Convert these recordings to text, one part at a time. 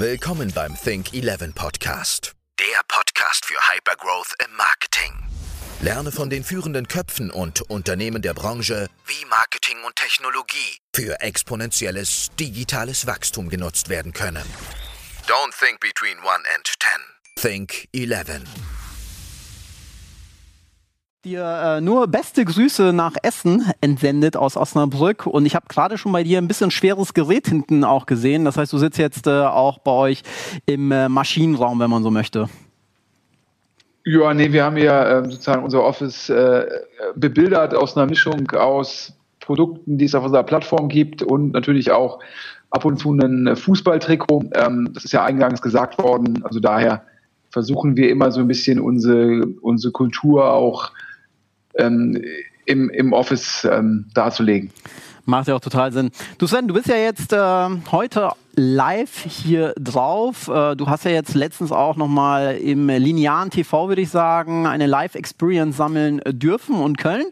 Willkommen beim Think 11 Podcast. Der Podcast für Hypergrowth im Marketing. Lerne von den führenden Köpfen und Unternehmen der Branche, wie Marketing und Technologie für exponentielles digitales Wachstum genutzt werden können. Don't think between 1 and 10. Think 11. Dir äh, nur beste Grüße nach Essen entsendet aus Osnabrück und ich habe gerade schon bei dir ein bisschen schweres Gerät hinten auch gesehen. Das heißt, du sitzt jetzt äh, auch bei euch im äh, Maschinenraum, wenn man so möchte. Ja, nee, wir haben ja äh, sozusagen unser Office äh, bebildert aus einer Mischung aus Produkten, die es auf unserer Plattform gibt und natürlich auch ab und zu ein Fußballtrikot. Ähm, das ist ja eingangs gesagt worden. Also daher versuchen wir immer so ein bisschen unsere, unsere Kultur auch ähm, im, im Office ähm, darzulegen. Macht ja auch total Sinn. Du Sven, du bist ja jetzt äh, heute live hier drauf. Äh, du hast ja jetzt letztens auch nochmal im linearen TV, würde ich sagen, eine Live-Experience sammeln dürfen und können.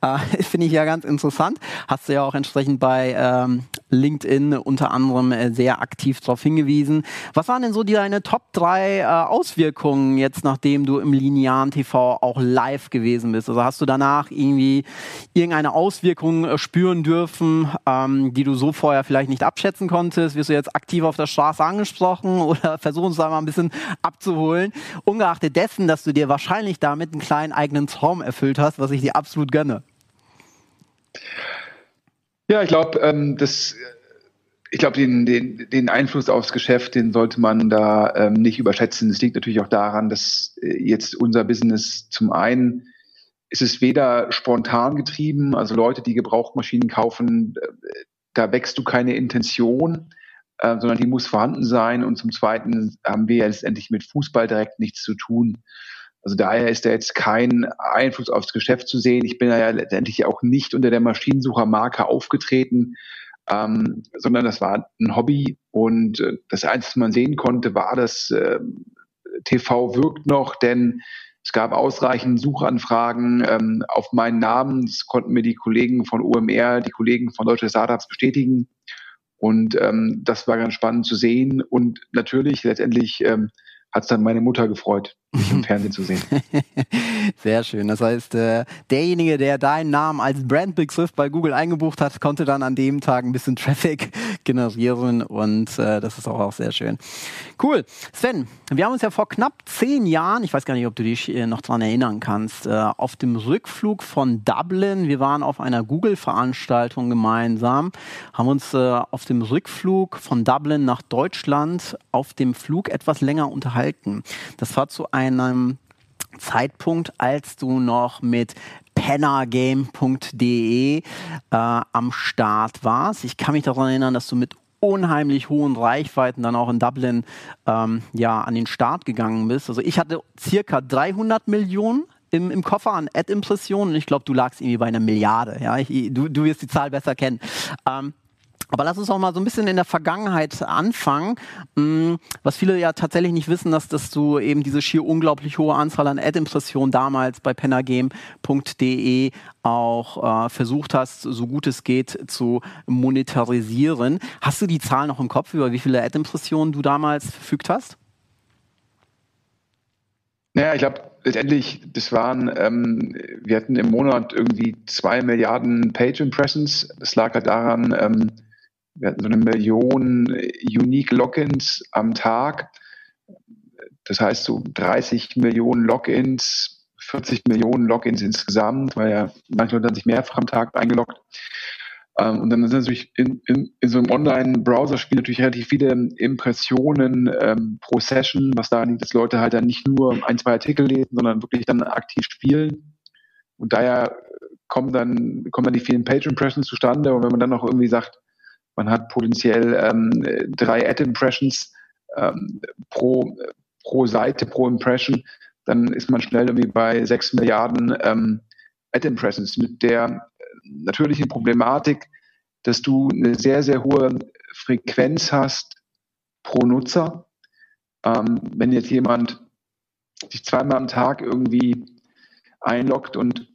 Äh, Finde ich ja ganz interessant. Hast du ja auch entsprechend bei ähm, LinkedIn unter anderem äh, sehr aktiv darauf hingewiesen. Was waren denn so deine Top 3 äh, Auswirkungen jetzt, nachdem du im linearen TV auch live gewesen bist? Also hast du danach irgendwie irgendeine Auswirkung äh, spüren dürfen, ähm, die du so vorher vielleicht nicht abschätzen konntest? Wirst du jetzt aktiv auf der Straße angesprochen oder versuchen uns da mal ein bisschen abzuholen? Ungeachtet dessen, dass du dir wahrscheinlich damit einen kleinen eigenen Traum erfüllt hast, was ich dir absolut gönne. Ja, ich glaube, ähm, das, ich glaube, den, den, den Einfluss aufs Geschäft, den sollte man da ähm, nicht überschätzen. Es liegt natürlich auch daran, dass äh, jetzt unser Business zum einen ist es weder spontan getrieben, also Leute, die Gebrauchmaschinen kaufen, äh, da wächst du keine Intention, äh, sondern die muss vorhanden sein. Und zum Zweiten haben wir ja letztendlich mit Fußball direkt nichts zu tun. Also daher ist da jetzt kein Einfluss aufs Geschäft zu sehen. Ich bin ja letztendlich auch nicht unter der Maschinensuchermarke aufgetreten, ähm, sondern das war ein Hobby. Und äh, das Einzige, was man sehen konnte, war, dass äh, TV wirkt noch, denn es gab ausreichend Suchanfragen ähm, auf meinen Namen. Das konnten mir die Kollegen von OMR, die Kollegen von Deutsche Startups bestätigen. Und ähm, das war ganz spannend zu sehen. Und natürlich letztendlich ähm, hat es dann meine Mutter gefreut, mich im Fernsehen zu sehen. Sehr schön. Das heißt, äh, derjenige, der deinen Namen als Brandbegriff bei Google eingebucht hat, konnte dann an dem Tag ein bisschen Traffic generieren und äh, das ist auch, sehr schön. Cool. Sven, wir haben uns ja vor knapp zehn Jahren, ich weiß gar nicht, ob du dich äh, noch daran erinnern kannst, auf dem Rückflug von Dublin, wir waren auf einer Google-Veranstaltung gemeinsam, haben uns auf dem Rückflug von Dublin nach Deutschland auf dem Flug etwas länger unterhalten. Das war zu einem Zeitpunkt, als du noch mit pennergame.de äh, am Start warst. Ich kann mich daran erinnern, dass du mit unheimlich hohen Reichweiten dann auch in Dublin ähm, ja an den Start gegangen bist. Also ich hatte circa 300 Millionen im, im Koffer an Ad-Impressionen. Ich glaube, du lagst irgendwie bei einer Milliarde. Ja, ich, du, du wirst die Zahl besser kennen. Ähm, aber lass uns auch mal so ein bisschen in der Vergangenheit anfangen. Mm, was viele ja tatsächlich nicht wissen, dass, dass du eben diese schier unglaublich hohe Anzahl an Ad-Impressionen damals bei pennergame.de auch äh, versucht hast, so gut es geht, zu monetarisieren. Hast du die Zahl noch im Kopf, über wie viele Ad-Impressionen du damals verfügt hast? Naja, ich glaube, letztendlich, das waren, ähm, wir hatten im Monat irgendwie zwei Milliarden Page Impressions. Das lag halt daran, ähm, wir hatten so eine Million Unique Logins am Tag. Das heißt so 30 Millionen Logins, 40 Millionen Logins insgesamt, weil ja manche Leute haben sich mehrfach am Tag eingeloggt. Ähm, und dann sind natürlich in, in, in so einem Online-Browser-Spiel natürlich relativ viele Impressionen ähm, pro Session, was da liegt, dass Leute halt dann nicht nur ein, zwei Artikel lesen, sondern wirklich dann aktiv spielen. Und daher kommen dann, kommen dann die vielen Page-Impressions zustande. Und wenn man dann noch irgendwie sagt, man hat potenziell ähm, drei Ad-Impressions ähm, pro, pro Seite, pro Impression. Dann ist man schnell irgendwie bei sechs Milliarden ähm, Ad-Impressions mit der natürlichen Problematik, dass du eine sehr, sehr hohe Frequenz hast pro Nutzer. Ähm, wenn jetzt jemand sich zweimal am Tag irgendwie einloggt und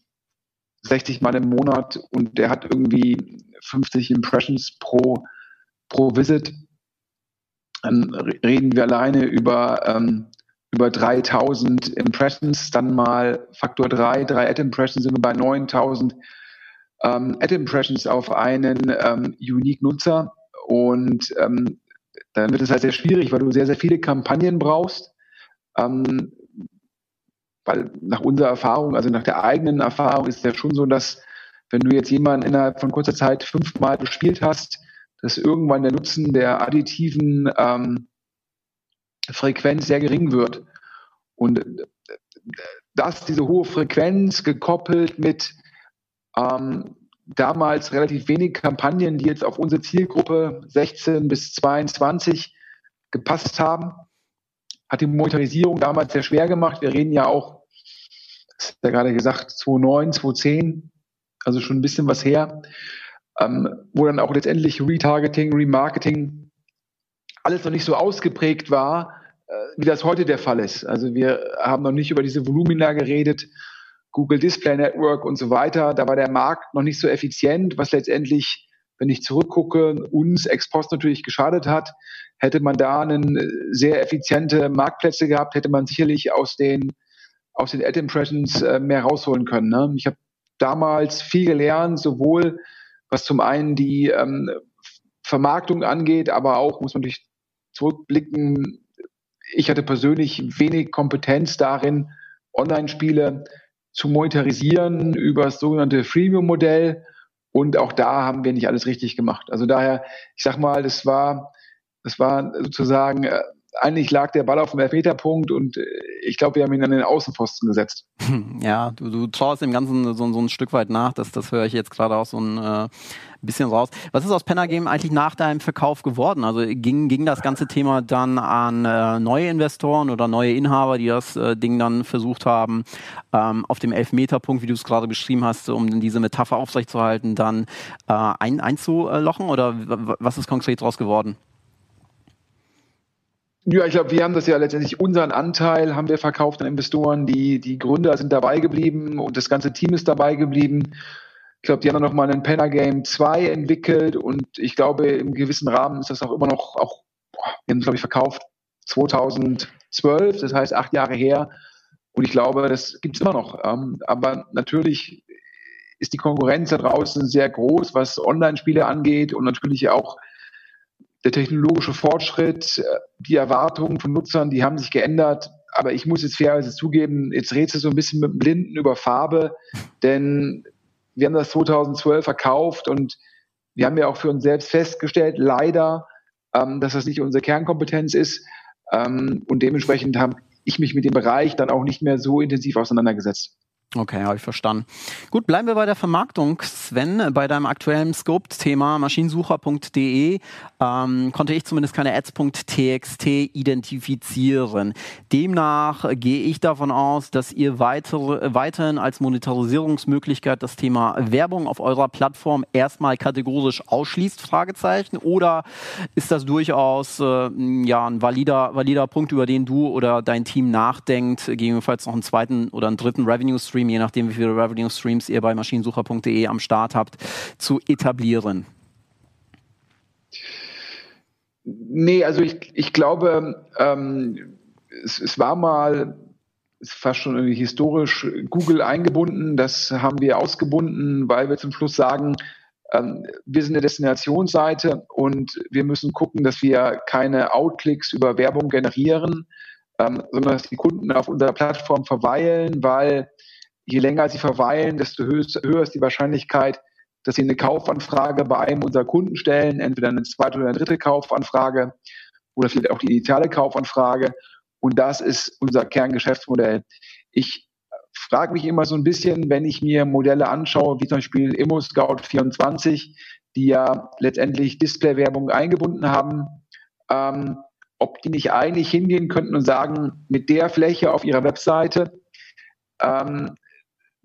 60 Mal im Monat und der hat irgendwie 50 Impressions pro, pro Visit, dann reden wir alleine über, ähm, über 3000 Impressions, dann mal Faktor 3, 3 Ad-Impressions sind wir bei 9000 ähm, Ad-Impressions auf einen ähm, Unique-Nutzer und ähm, dann wird es halt sehr schwierig, weil du sehr, sehr viele Kampagnen brauchst. Ähm, weil nach unserer Erfahrung, also nach der eigenen Erfahrung ist es ja schon so, dass wenn du jetzt jemanden innerhalb von kurzer Zeit fünfmal bespielt hast, dass irgendwann der Nutzen der additiven ähm, Frequenz sehr gering wird. Und dass diese hohe Frequenz gekoppelt mit ähm, damals relativ wenig Kampagnen, die jetzt auf unsere Zielgruppe 16 bis 22 gepasst haben, hat die Monetarisierung damals sehr schwer gemacht. Wir reden ja auch, ist ja gerade gesagt, 2009, 2010, also schon ein bisschen was her, ähm, wo dann auch letztendlich Retargeting, Remarketing alles noch nicht so ausgeprägt war, äh, wie das heute der Fall ist. Also wir haben noch nicht über diese Volumina geredet, Google Display Network und so weiter. Da war der Markt noch nicht so effizient, was letztendlich, wenn ich zurückgucke, uns ex post natürlich geschadet hat. Hätte man da einen äh, sehr effiziente Marktplätze gehabt, hätte man sicherlich aus den aus den Ad Impressions äh, mehr rausholen können. Ne? Ich habe damals viel gelernt, sowohl was zum einen die ähm, Vermarktung angeht, aber auch muss man natürlich zurückblicken. Ich hatte persönlich wenig Kompetenz darin, Online-Spiele zu monetarisieren über das sogenannte Freemium-Modell. Und auch da haben wir nicht alles richtig gemacht. Also daher, ich sag mal, das war, das war sozusagen, äh, eigentlich lag der Ball auf dem Elfmeterpunkt und äh, ich glaube, wir haben ihn an den Außenpfosten gesetzt. Ja, du, du traust dem Ganzen so, so ein Stück weit nach, das, das höre ich jetzt gerade auch so ein äh, bisschen raus. Was ist aus Pennergame eigentlich nach deinem Verkauf geworden? Also ging, ging das ganze Thema dann an äh, neue Investoren oder neue Inhaber, die das äh, Ding dann versucht haben, ähm, auf dem Elfmeterpunkt, wie du es gerade beschrieben hast, um diese Metapher aufrechtzuerhalten, dann äh, ein, einzulochen? Oder was ist konkret daraus geworden? Ja, ich glaube, wir haben das ja letztendlich unseren Anteil haben wir verkauft an Investoren. Die, die Gründer sind dabei geblieben und das ganze Team ist dabei geblieben. Ich glaube, die haben dann nochmal einen Penner Game 2 entwickelt und ich glaube, im gewissen Rahmen ist das auch immer noch, auch, boah, wir haben es, glaube ich, verkauft 2012, das heißt acht Jahre her. Und ich glaube, das gibt es immer noch. Ähm, aber natürlich ist die Konkurrenz da draußen sehr groß, was Online-Spiele angeht und natürlich auch der technologische Fortschritt, die Erwartungen von Nutzern, die haben sich geändert. Aber ich muss jetzt fairerweise zugeben, jetzt redest du so ein bisschen mit dem Blinden über Farbe, denn wir haben das 2012 verkauft und wir haben ja auch für uns selbst festgestellt, leider, ähm, dass das nicht unsere Kernkompetenz ist. Ähm, und dementsprechend habe ich mich mit dem Bereich dann auch nicht mehr so intensiv auseinandergesetzt. Okay, habe ich verstanden. Gut, bleiben wir bei der Vermarktung. Sven, bei deinem aktuellen Scope-Thema maschinensucher.de ähm, konnte ich zumindest keine ads.txt identifizieren. Demnach gehe ich davon aus, dass ihr weitere, weiterhin als Monetarisierungsmöglichkeit das Thema Werbung auf eurer Plattform erstmal kategorisch ausschließt, Fragezeichen, oder ist das durchaus äh, ja, ein valider, valider Punkt, über den du oder dein Team nachdenkt, gegebenenfalls noch einen zweiten oder einen dritten Revenue-Stream Stream, je nachdem, wie viele Revenue Streams ihr bei maschinensucher.de am Start habt, zu etablieren? Nee, also ich, ich glaube, ähm, es, es war mal ist fast schon irgendwie historisch Google eingebunden. Das haben wir ausgebunden, weil wir zum Schluss sagen, ähm, wir sind eine Destinationsseite und wir müssen gucken, dass wir keine Outklicks über Werbung generieren, ähm, sondern dass die Kunden auf unserer Plattform verweilen, weil je länger sie verweilen, desto höher ist die Wahrscheinlichkeit, dass sie eine Kaufanfrage bei einem unserer Kunden stellen, entweder eine zweite oder eine dritte Kaufanfrage oder vielleicht auch die digitale Kaufanfrage. Und das ist unser Kerngeschäftsmodell. Ich frage mich immer so ein bisschen, wenn ich mir Modelle anschaue, wie zum Beispiel ImmoScout24, die ja letztendlich Displaywerbung eingebunden haben, ähm, ob die nicht eigentlich hingehen könnten und sagen, mit der Fläche auf ihrer Webseite ähm,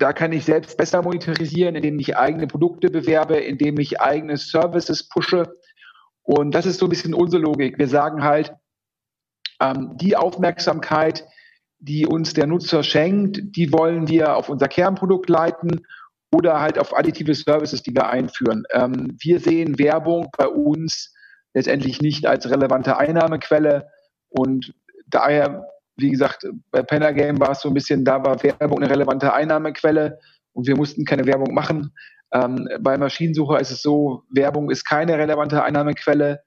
da kann ich selbst besser monetarisieren, indem ich eigene Produkte bewerbe, indem ich eigene Services pushe. Und das ist so ein bisschen unsere Logik. Wir sagen halt, ähm, die Aufmerksamkeit, die uns der Nutzer schenkt, die wollen wir auf unser Kernprodukt leiten oder halt auf additive Services, die wir einführen. Ähm, wir sehen Werbung bei uns letztendlich nicht als relevante Einnahmequelle. Und daher, wie gesagt, bei Penner war es so ein bisschen, da war Werbung eine relevante Einnahmequelle und wir mussten keine Werbung machen. Ähm, bei Maschinensucher ist es so, Werbung ist keine relevante Einnahmequelle,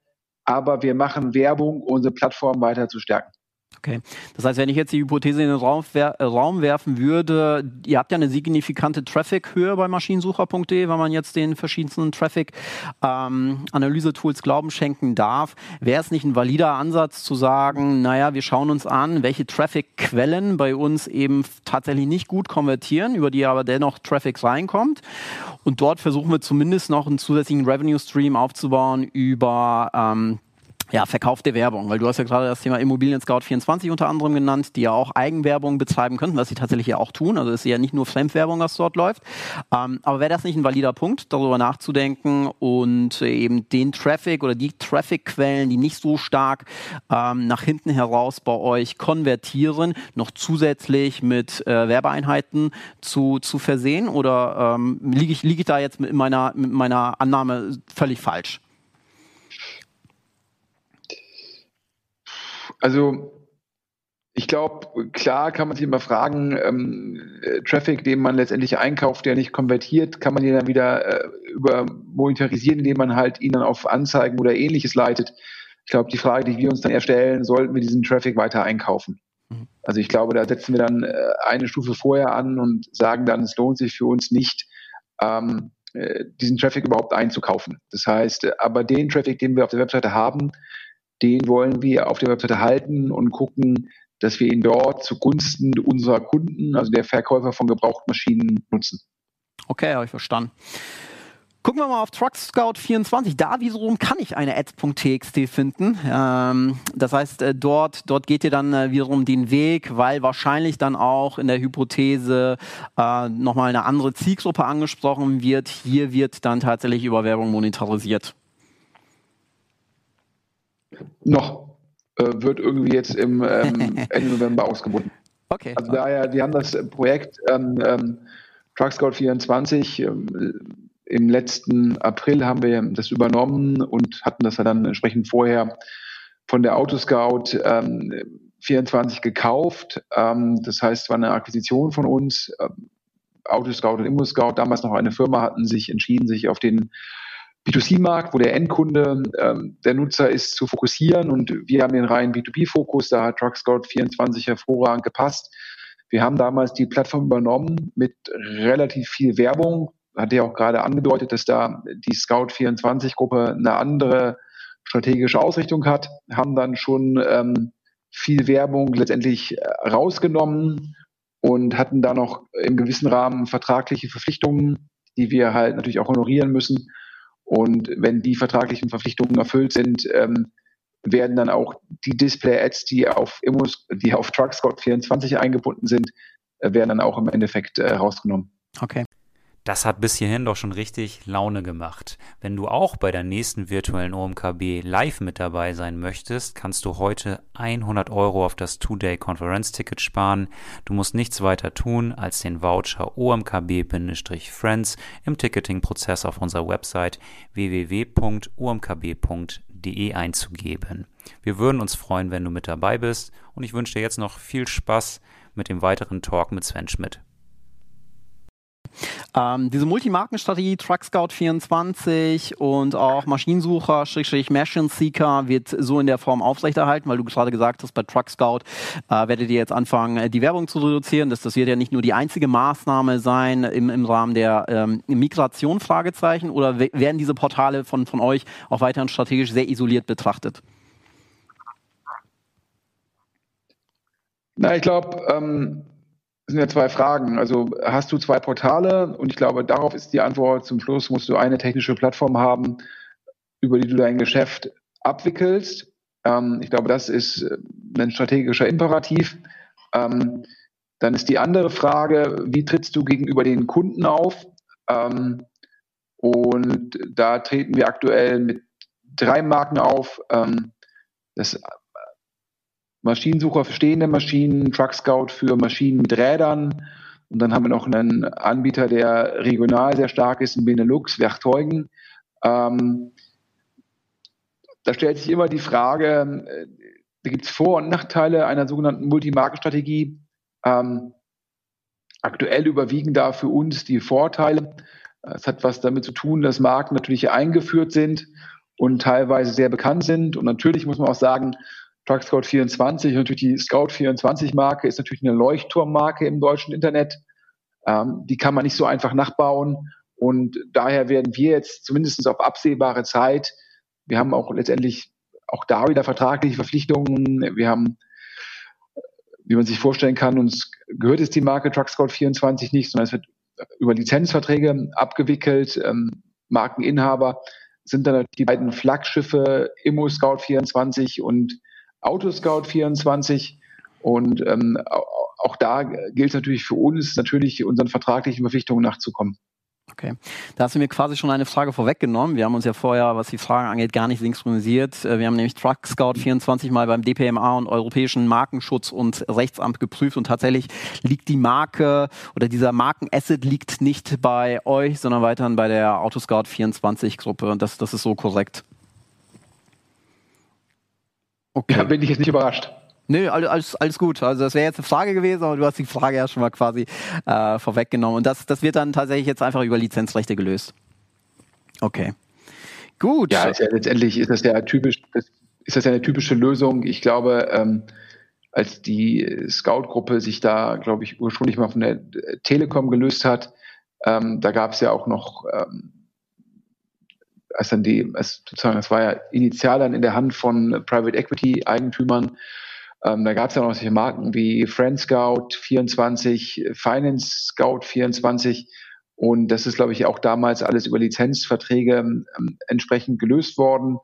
aber wir machen Werbung, um unsere Plattform weiter zu stärken. Okay. Das heißt, wenn ich jetzt die Hypothese in den Raum, wer äh, Raum werfen würde, ihr habt ja eine signifikante Traffic-Höhe bei maschinensucher.de, wenn man jetzt den verschiedensten Traffic-Analyse-Tools ähm, Glauben schenken darf. Wäre es nicht ein valider Ansatz zu sagen, naja, wir schauen uns an, welche Traffic-Quellen bei uns eben tatsächlich nicht gut konvertieren, über die aber dennoch Traffic reinkommt. Und dort versuchen wir zumindest noch einen zusätzlichen Revenue-Stream aufzubauen über ähm, ja, verkaufte Werbung, weil du hast ja gerade das Thema Immobilien Scout 24 unter anderem genannt, die ja auch Eigenwerbung betreiben könnten, was sie tatsächlich ja auch tun. Also es ist ja nicht nur Fremdwerbung, was dort läuft. Ähm, aber wäre das nicht ein valider Punkt, darüber nachzudenken und eben den Traffic oder die Traffic-Quellen, die nicht so stark ähm, nach hinten heraus bei euch konvertieren, noch zusätzlich mit äh, Werbeeinheiten zu, zu versehen? Oder ähm, liege ich, lieg ich da jetzt mit meiner, mit meiner Annahme völlig falsch? Also ich glaube, klar kann man sich immer fragen, ähm, äh, Traffic, den man letztendlich einkauft, der nicht konvertiert, kann man den dann wieder äh, über monetarisieren, indem man halt ihn dann auf Anzeigen oder ähnliches leitet. Ich glaube, die Frage, die wir uns dann erstellen, sollten wir diesen Traffic weiter einkaufen? Mhm. Also ich glaube, da setzen wir dann äh, eine Stufe vorher an und sagen dann, es lohnt sich für uns nicht, ähm, äh, diesen Traffic überhaupt einzukaufen. Das heißt, aber den Traffic, den wir auf der Webseite haben, den wollen wir auf der Webseite halten und gucken, dass wir ihn dort zugunsten unserer Kunden, also der Verkäufer von Gebrauchtmaschinen, nutzen. Okay, habe ich verstanden. Gucken wir mal auf Truck Scout 24. Da wiederum kann ich eine ads.txt finden. Ähm, das heißt, äh, dort, dort geht ihr dann äh, wiederum den Weg, weil wahrscheinlich dann auch in der Hypothese äh, nochmal eine andere Zielgruppe angesprochen wird. Hier wird dann tatsächlich über Werbung monetarisiert. Noch äh, wird irgendwie jetzt im ähm, Ende November ausgebunden. Okay. Also daher, die haben das Projekt ähm, ähm, Truck Scout 24 ähm, im letzten April haben wir das übernommen und hatten das ja dann entsprechend vorher von der Autoscout ähm, 24 gekauft. Ähm, das heißt, es war eine Akquisition von uns. Ähm, Autoscout und ImmoScout, damals noch eine Firma, hatten sich entschieden, sich auf den B2C-Markt, wo der Endkunde ähm, der Nutzer ist, zu fokussieren. Und wir haben den reinen B2B-Fokus, da hat TruckScout 24 hervorragend gepasst. Wir haben damals die Plattform übernommen mit relativ viel Werbung. Hat ja auch gerade angedeutet, dass da die Scout 24-Gruppe eine andere strategische Ausrichtung hat, haben dann schon ähm, viel Werbung letztendlich äh, rausgenommen und hatten da noch im gewissen Rahmen vertragliche Verpflichtungen, die wir halt natürlich auch honorieren müssen. Und wenn die vertraglichen Verpflichtungen erfüllt sind, ähm, werden dann auch die Display-Ads, die auf Immos, die auf TruckScout 24 eingebunden sind, äh, werden dann auch im Endeffekt äh, rausgenommen. Okay. Das hat bis hierhin doch schon richtig Laune gemacht. Wenn du auch bei der nächsten virtuellen OMKB live mit dabei sein möchtest, kannst du heute 100 Euro auf das Two-Day-Konferenz-Ticket sparen. Du musst nichts weiter tun, als den Voucher OMKB-Friends im Ticketing-Prozess auf unserer Website www.omkb.de einzugeben. Wir würden uns freuen, wenn du mit dabei bist und ich wünsche dir jetzt noch viel Spaß mit dem weiteren Talk mit Sven Schmidt. Ähm, diese Multimarkenstrategie Truck Scout 24 und auch Maschinensucher, Schrägstrich Machine Seeker wird so in der Form aufrechterhalten, weil du gerade gesagt hast, bei Truck Scout äh, werdet ihr jetzt anfangen, äh, die Werbung zu reduzieren. Das, das wird ja nicht nur die einzige Maßnahme sein im, im Rahmen der ähm, Migration, Fragezeichen, oder werden diese Portale von, von euch auch weiterhin strategisch sehr isoliert betrachtet? Na, ich glaube, ähm das sind ja zwei Fragen. Also hast du zwei Portale und ich glaube, darauf ist die Antwort zum Schluss, musst du eine technische Plattform haben, über die du dein Geschäft abwickelst. Ähm, ich glaube, das ist äh, ein strategischer Imperativ. Ähm, dann ist die andere Frage, wie trittst du gegenüber den Kunden auf? Ähm, und da treten wir aktuell mit drei Marken auf. Ähm, das Maschinensucher für stehende Maschinen, Truck Scout für Maschinen mit Rädern. Und dann haben wir noch einen Anbieter, der regional sehr stark ist, in Benelux, Werchteugen. Ähm, da stellt sich immer die Frage, äh, da gibt es Vor- und Nachteile einer sogenannten Multimarkenstrategie. Ähm, aktuell überwiegen da für uns die Vorteile. Es hat was damit zu tun, dass Marken natürlich eingeführt sind und teilweise sehr bekannt sind. Und natürlich muss man auch sagen, Truck Scout 24, natürlich die Scout 24 Marke ist natürlich eine Leuchtturmmarke im deutschen Internet. Ähm, die kann man nicht so einfach nachbauen. Und daher werden wir jetzt zumindest auf absehbare Zeit, wir haben auch letztendlich auch da wieder vertragliche Verpflichtungen. Wir haben, wie man sich vorstellen kann, uns gehört es die Marke Truck Scout 24 nicht, sondern es wird über Lizenzverträge abgewickelt. Ähm, Markeninhaber sind dann die beiden Flaggschiffe Immo Scout 24 und Auto Scout 24. Und ähm, auch da gilt es natürlich für uns, natürlich unseren vertraglichen Verpflichtungen nachzukommen. Okay. Da hast du mir quasi schon eine Frage vorweggenommen. Wir haben uns ja vorher, was die Fragen angeht, gar nicht synchronisiert. Äh, wir haben nämlich Truck Scout 24 mal beim DPMA und Europäischen Markenschutz und Rechtsamt geprüft und tatsächlich liegt die Marke oder dieser Markenasset liegt nicht bei euch, sondern weiterhin bei der Autoscout 24 Gruppe und das, das ist so korrekt. Okay. Ja, bin ich jetzt nicht überrascht. Nö, alles, alles gut. Also das wäre jetzt eine Frage gewesen, aber du hast die Frage ja schon mal quasi äh, vorweggenommen. Und das, das wird dann tatsächlich jetzt einfach über Lizenzrechte gelöst. Okay. Gut. Ja, ist ja letztendlich ist das ja typisch, ist das ja eine typische Lösung. Ich glaube, ähm, als die Scout-Gruppe sich da, glaube ich, ursprünglich mal von der Telekom gelöst hat, ähm, da gab es ja auch noch, ähm, als dann die, als sozusagen, das war ja initial dann in der Hand von Private Equity Eigentümern ähm, da gab es ja noch solche Marken wie Friend Scout 24, Finance Scout 24. Und das ist, glaube ich, auch damals alles über Lizenzverträge ähm, entsprechend gelöst worden.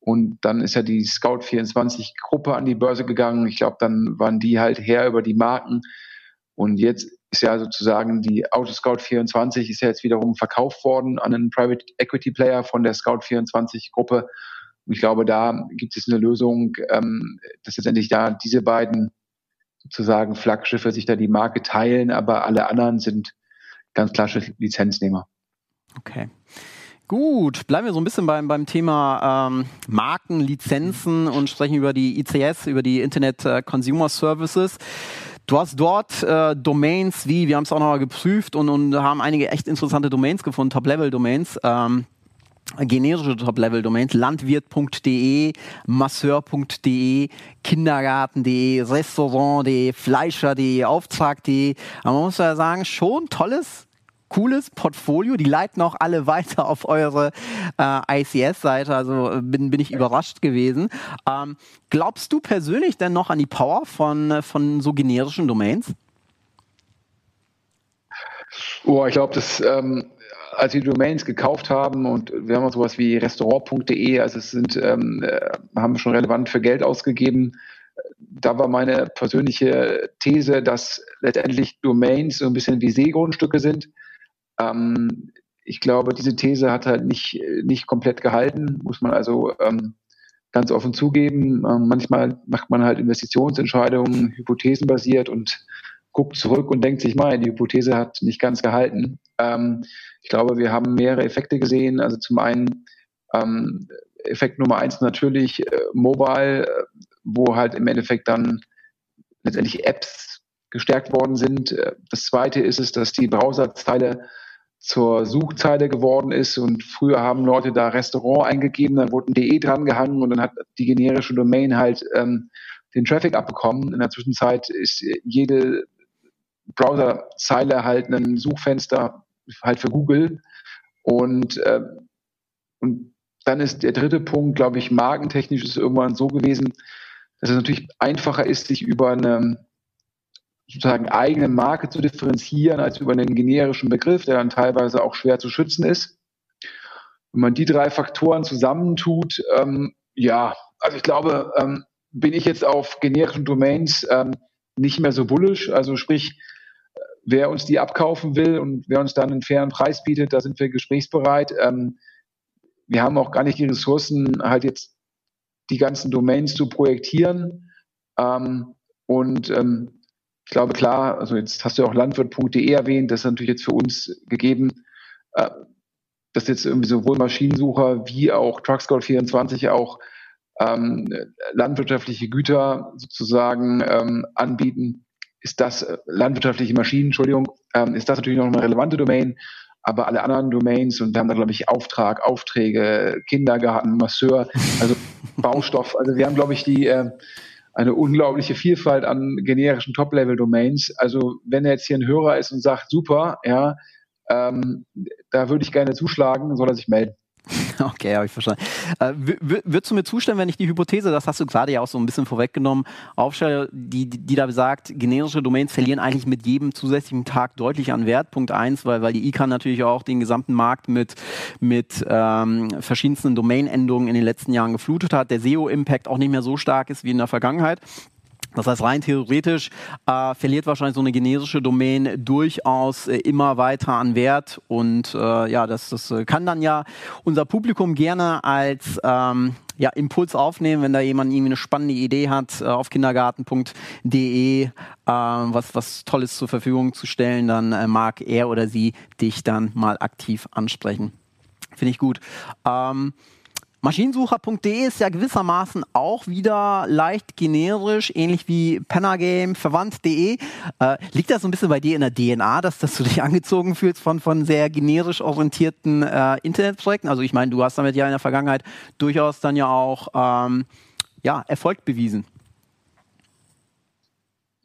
Und dann ist ja die Scout 24 Gruppe an die Börse gegangen. Ich glaube, dann waren die halt her über die Marken. Und jetzt ist ja sozusagen die Autoscout 24 ist ja jetzt wiederum verkauft worden an einen Private Equity Player von der Scout 24 Gruppe. Und ich glaube, da gibt es eine Lösung, ähm, dass letztendlich da diese beiden sozusagen Flaggschiffe sich da die Marke teilen, aber alle anderen sind ganz klassische Lizenznehmer. Okay. Gut, bleiben wir so ein bisschen beim, beim Thema ähm, Marken, Lizenzen und sprechen über die ICS, über die Internet äh, Consumer Services. Du hast dort äh, Domains wie, wir haben es auch nochmal geprüft und, und haben einige echt interessante Domains gefunden, Top-Level-Domains. Ähm, generische Top-Level-Domains, landwirt.de, masseur.de, kindergarten.de, restaurant.de, fleischer.de, auftrag.de. Aber man muss ja sagen, schon tolles, cooles Portfolio. Die leiten auch alle weiter auf eure äh, ICS-Seite. Also äh, bin, bin ich überrascht gewesen. Ähm, glaubst du persönlich denn noch an die Power von, von so generischen Domains? Oh, ich glaube, das ähm, als wir Domains gekauft haben und wir haben auch sowas wie restaurant.de, also es sind, ähm, äh, haben schon relevant für Geld ausgegeben. Da war meine persönliche These, dass letztendlich Domains so ein bisschen wie Seegrundstücke sind. Ähm, ich glaube, diese These hat halt nicht, nicht komplett gehalten, muss man also ähm, ganz offen zugeben. Ähm, manchmal macht man halt Investitionsentscheidungen hypothesenbasiert und guckt zurück und denkt sich mal, die Hypothese hat nicht ganz gehalten. Ähm, ich glaube, wir haben mehrere Effekte gesehen. Also zum einen ähm, Effekt Nummer eins natürlich äh, Mobile, äh, wo halt im Endeffekt dann letztendlich Apps gestärkt worden sind. Äh, das zweite ist es, dass die Browserzeile zur Suchzeile geworden ist und früher haben Leute da Restaurant eingegeben, dann wurde ein DE dran gehangen und dann hat die generische Domain halt ähm, den Traffic abbekommen. In der Zwischenzeit ist jede Browserzeile halt ein Suchfenster halt für Google. Und, äh, und dann ist der dritte Punkt, glaube ich, markentechnisch ist irgendwann so gewesen, dass es natürlich einfacher ist, sich über eine sozusagen eigene Marke zu differenzieren, als über einen generischen Begriff, der dann teilweise auch schwer zu schützen ist. Wenn man die drei Faktoren zusammentut, ähm, ja, also ich glaube, ähm, bin ich jetzt auf generischen Domains ähm, nicht mehr so bullisch. Also sprich, wer uns die abkaufen will und wer uns dann einen fairen Preis bietet, da sind wir gesprächsbereit. Ähm, wir haben auch gar nicht die Ressourcen, halt jetzt die ganzen Domains zu projektieren. Ähm, und ähm, ich glaube, klar, also jetzt hast du auch landwirt.de erwähnt, das ist natürlich jetzt für uns gegeben, äh, dass jetzt irgendwie sowohl Maschinensucher wie auch TruckScout24 auch ähm, landwirtschaftliche Güter sozusagen ähm, anbieten, ist das äh, landwirtschaftliche Maschinen, Entschuldigung, ähm, ist das natürlich noch eine relevante Domain. Aber alle anderen Domains, und wir haben da, glaube ich, Auftrag, Aufträge, Kindergarten, Masseur, also Baustoff. Also wir haben, glaube ich, die äh, eine unglaubliche Vielfalt an generischen Top-Level-Domains. Also wenn jetzt hier ein Hörer ist und sagt, super, ja, ähm, da würde ich gerne zuschlagen, soll er sich melden. Okay, habe ich verstanden. Äh, würdest du mir zustimmen, wenn ich die Hypothese, das hast du gerade ja auch so ein bisschen vorweggenommen, aufstelle, die, die, da besagt, generische Domains verlieren eigentlich mit jedem zusätzlichen Tag deutlich an Wert. Punkt eins, weil, weil die ICANN natürlich auch den gesamten Markt mit, mit ähm, verschiedensten Domain-Endungen in den letzten Jahren geflutet hat, der SEO-Impact auch nicht mehr so stark ist wie in der Vergangenheit. Das heißt, rein theoretisch äh, verliert wahrscheinlich so eine generische Domain durchaus äh, immer weiter an Wert. Und äh, ja, das, das äh, kann dann ja unser Publikum gerne als ähm, ja, Impuls aufnehmen, wenn da jemand irgendwie eine spannende Idee hat, äh, auf kindergarten.de äh, was, was Tolles zur Verfügung zu stellen, dann mag er oder sie dich dann mal aktiv ansprechen. Finde ich gut. Ähm, Maschinensucher.de ist ja gewissermaßen auch wieder leicht generisch, ähnlich wie Pennergame, verwandt.de. Äh, liegt das so ein bisschen bei dir in der DNA, dass, dass du dich angezogen fühlst von, von sehr generisch orientierten äh, Internetprojekten? Also ich meine, du hast damit ja in der Vergangenheit durchaus dann ja auch ähm, ja, Erfolg bewiesen.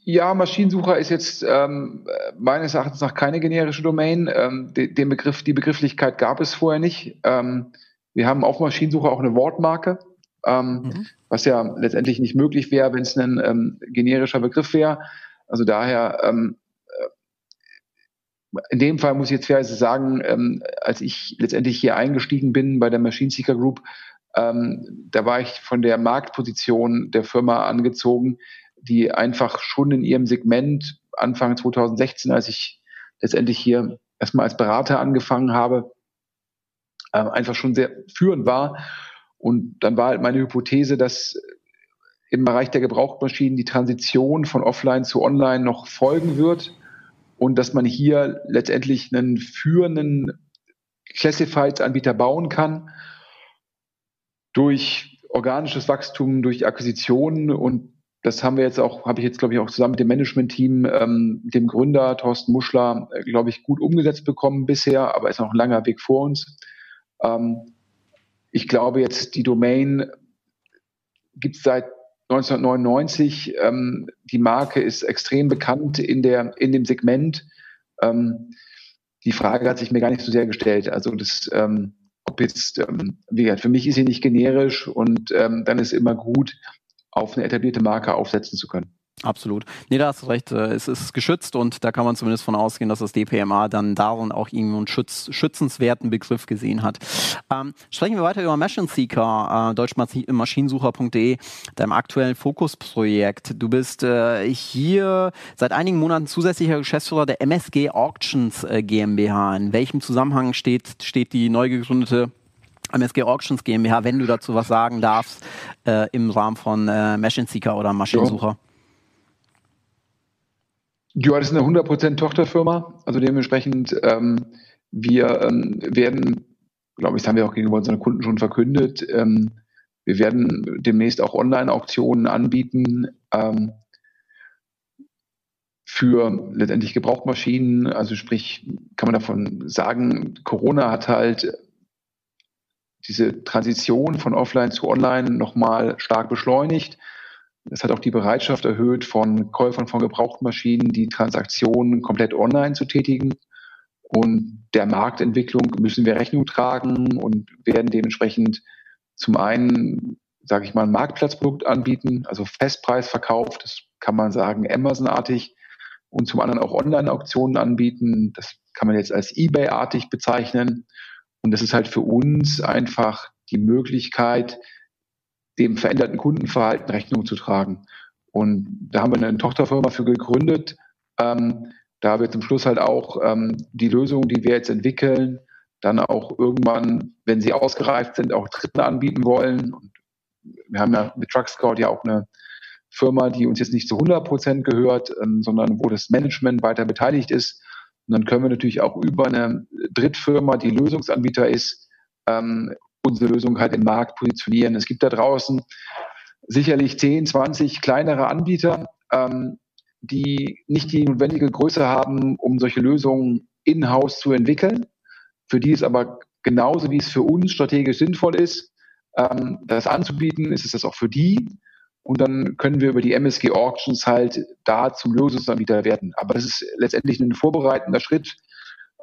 Ja, Maschinensucher ist jetzt ähm, meines Erachtens nach keine generische Domain. Ähm, den Begriff, die Begrifflichkeit gab es vorher nicht. Ähm, wir haben auf Maschinensuche auch eine Wortmarke, ähm, mhm. was ja letztendlich nicht möglich wäre, wenn es ein ähm, generischer Begriff wäre. Also daher, ähm, äh, in dem Fall muss ich jetzt fairerweise sagen, ähm, als ich letztendlich hier eingestiegen bin bei der Machine Seeker Group, ähm, da war ich von der Marktposition der Firma angezogen, die einfach schon in ihrem Segment Anfang 2016, als ich letztendlich hier erstmal als Berater angefangen habe, äh, einfach schon sehr führend war. Und dann war halt meine Hypothese, dass im Bereich der Gebrauchtmaschinen die Transition von offline zu online noch folgen wird und dass man hier letztendlich einen führenden Classifieds-Anbieter bauen kann durch organisches Wachstum, durch Akquisitionen und das haben wir jetzt auch, habe ich jetzt, glaube ich, auch zusammen mit dem Management-Team, ähm, dem Gründer Thorsten Muschler, äh, glaube ich, gut umgesetzt bekommen bisher, aber ist noch ein langer Weg vor uns. Ähm, ich glaube jetzt, die Domain gibt es seit 1999. Ähm, die Marke ist extrem bekannt in, der, in dem Segment. Ähm, die Frage hat sich mir gar nicht so sehr gestellt. Also das, ähm, ob jetzt, ähm, wie gesagt, für mich ist sie nicht generisch und ähm, dann ist immer gut, auf eine etablierte Marke aufsetzen zu können. Absolut. Nee, da hast du recht. Äh, es ist geschützt und da kann man zumindest von ausgehen, dass das DPMA dann darin auch irgendwie einen schütz, schützenswerten Begriff gesehen hat. Ähm, sprechen wir weiter über Machine Seeker, äh, deutschmaschinensucher.de, deinem aktuellen Fokusprojekt. Du bist äh, hier seit einigen Monaten zusätzlicher Geschäftsführer der MSG Auctions äh, GmbH. In welchem Zusammenhang steht, steht die neu gegründete MSG Auctions GmbH, wenn du dazu was sagen darfst, äh, im Rahmen von äh, Machine Seeker oder Maschinensucher? Ja. Ja, das ist eine 100% Tochterfirma. Also dementsprechend, ähm, wir ähm, werden, glaube ich, das haben wir auch gegenüber unseren Kunden schon verkündet, ähm, wir werden demnächst auch Online-Auktionen anbieten ähm, für letztendlich Gebrauchtmaschinen. Also sprich, kann man davon sagen, Corona hat halt diese Transition von Offline zu Online nochmal stark beschleunigt. Es hat auch die Bereitschaft erhöht von Käufern von Gebrauchtmaschinen, die Transaktionen komplett online zu tätigen. Und der Marktentwicklung müssen wir Rechnung tragen und werden dementsprechend zum einen, sage ich mal, ein Marktplatzprodukt anbieten, also Festpreisverkauf, das kann man sagen, Amazon-artig, und zum anderen auch Online-Auktionen anbieten. Das kann man jetzt als eBay-artig bezeichnen. Und das ist halt für uns einfach die Möglichkeit, dem veränderten Kundenverhalten Rechnung zu tragen. Und da haben wir eine Tochterfirma für gegründet. Ähm, da wir zum Schluss halt auch ähm, die Lösungen, die wir jetzt entwickeln, dann auch irgendwann, wenn sie ausgereift sind, auch Dritten anbieten wollen. Und wir haben ja mit TruckScout ja auch eine Firma, die uns jetzt nicht zu 100 Prozent gehört, ähm, sondern wo das Management weiter beteiligt ist. Und dann können wir natürlich auch über eine Drittfirma, die Lösungsanbieter ist, ähm, unsere Lösung halt im Markt positionieren. Es gibt da draußen sicherlich 10, 20 kleinere Anbieter, ähm, die nicht die notwendige Größe haben, um solche Lösungen in-house zu entwickeln, für die es aber genauso wie es für uns strategisch sinnvoll ist, ähm, das anzubieten, ist es das auch für die. Und dann können wir über die MSG Auctions halt da zum Lösungsanbieter werden. Aber das ist letztendlich ein vorbereitender Schritt.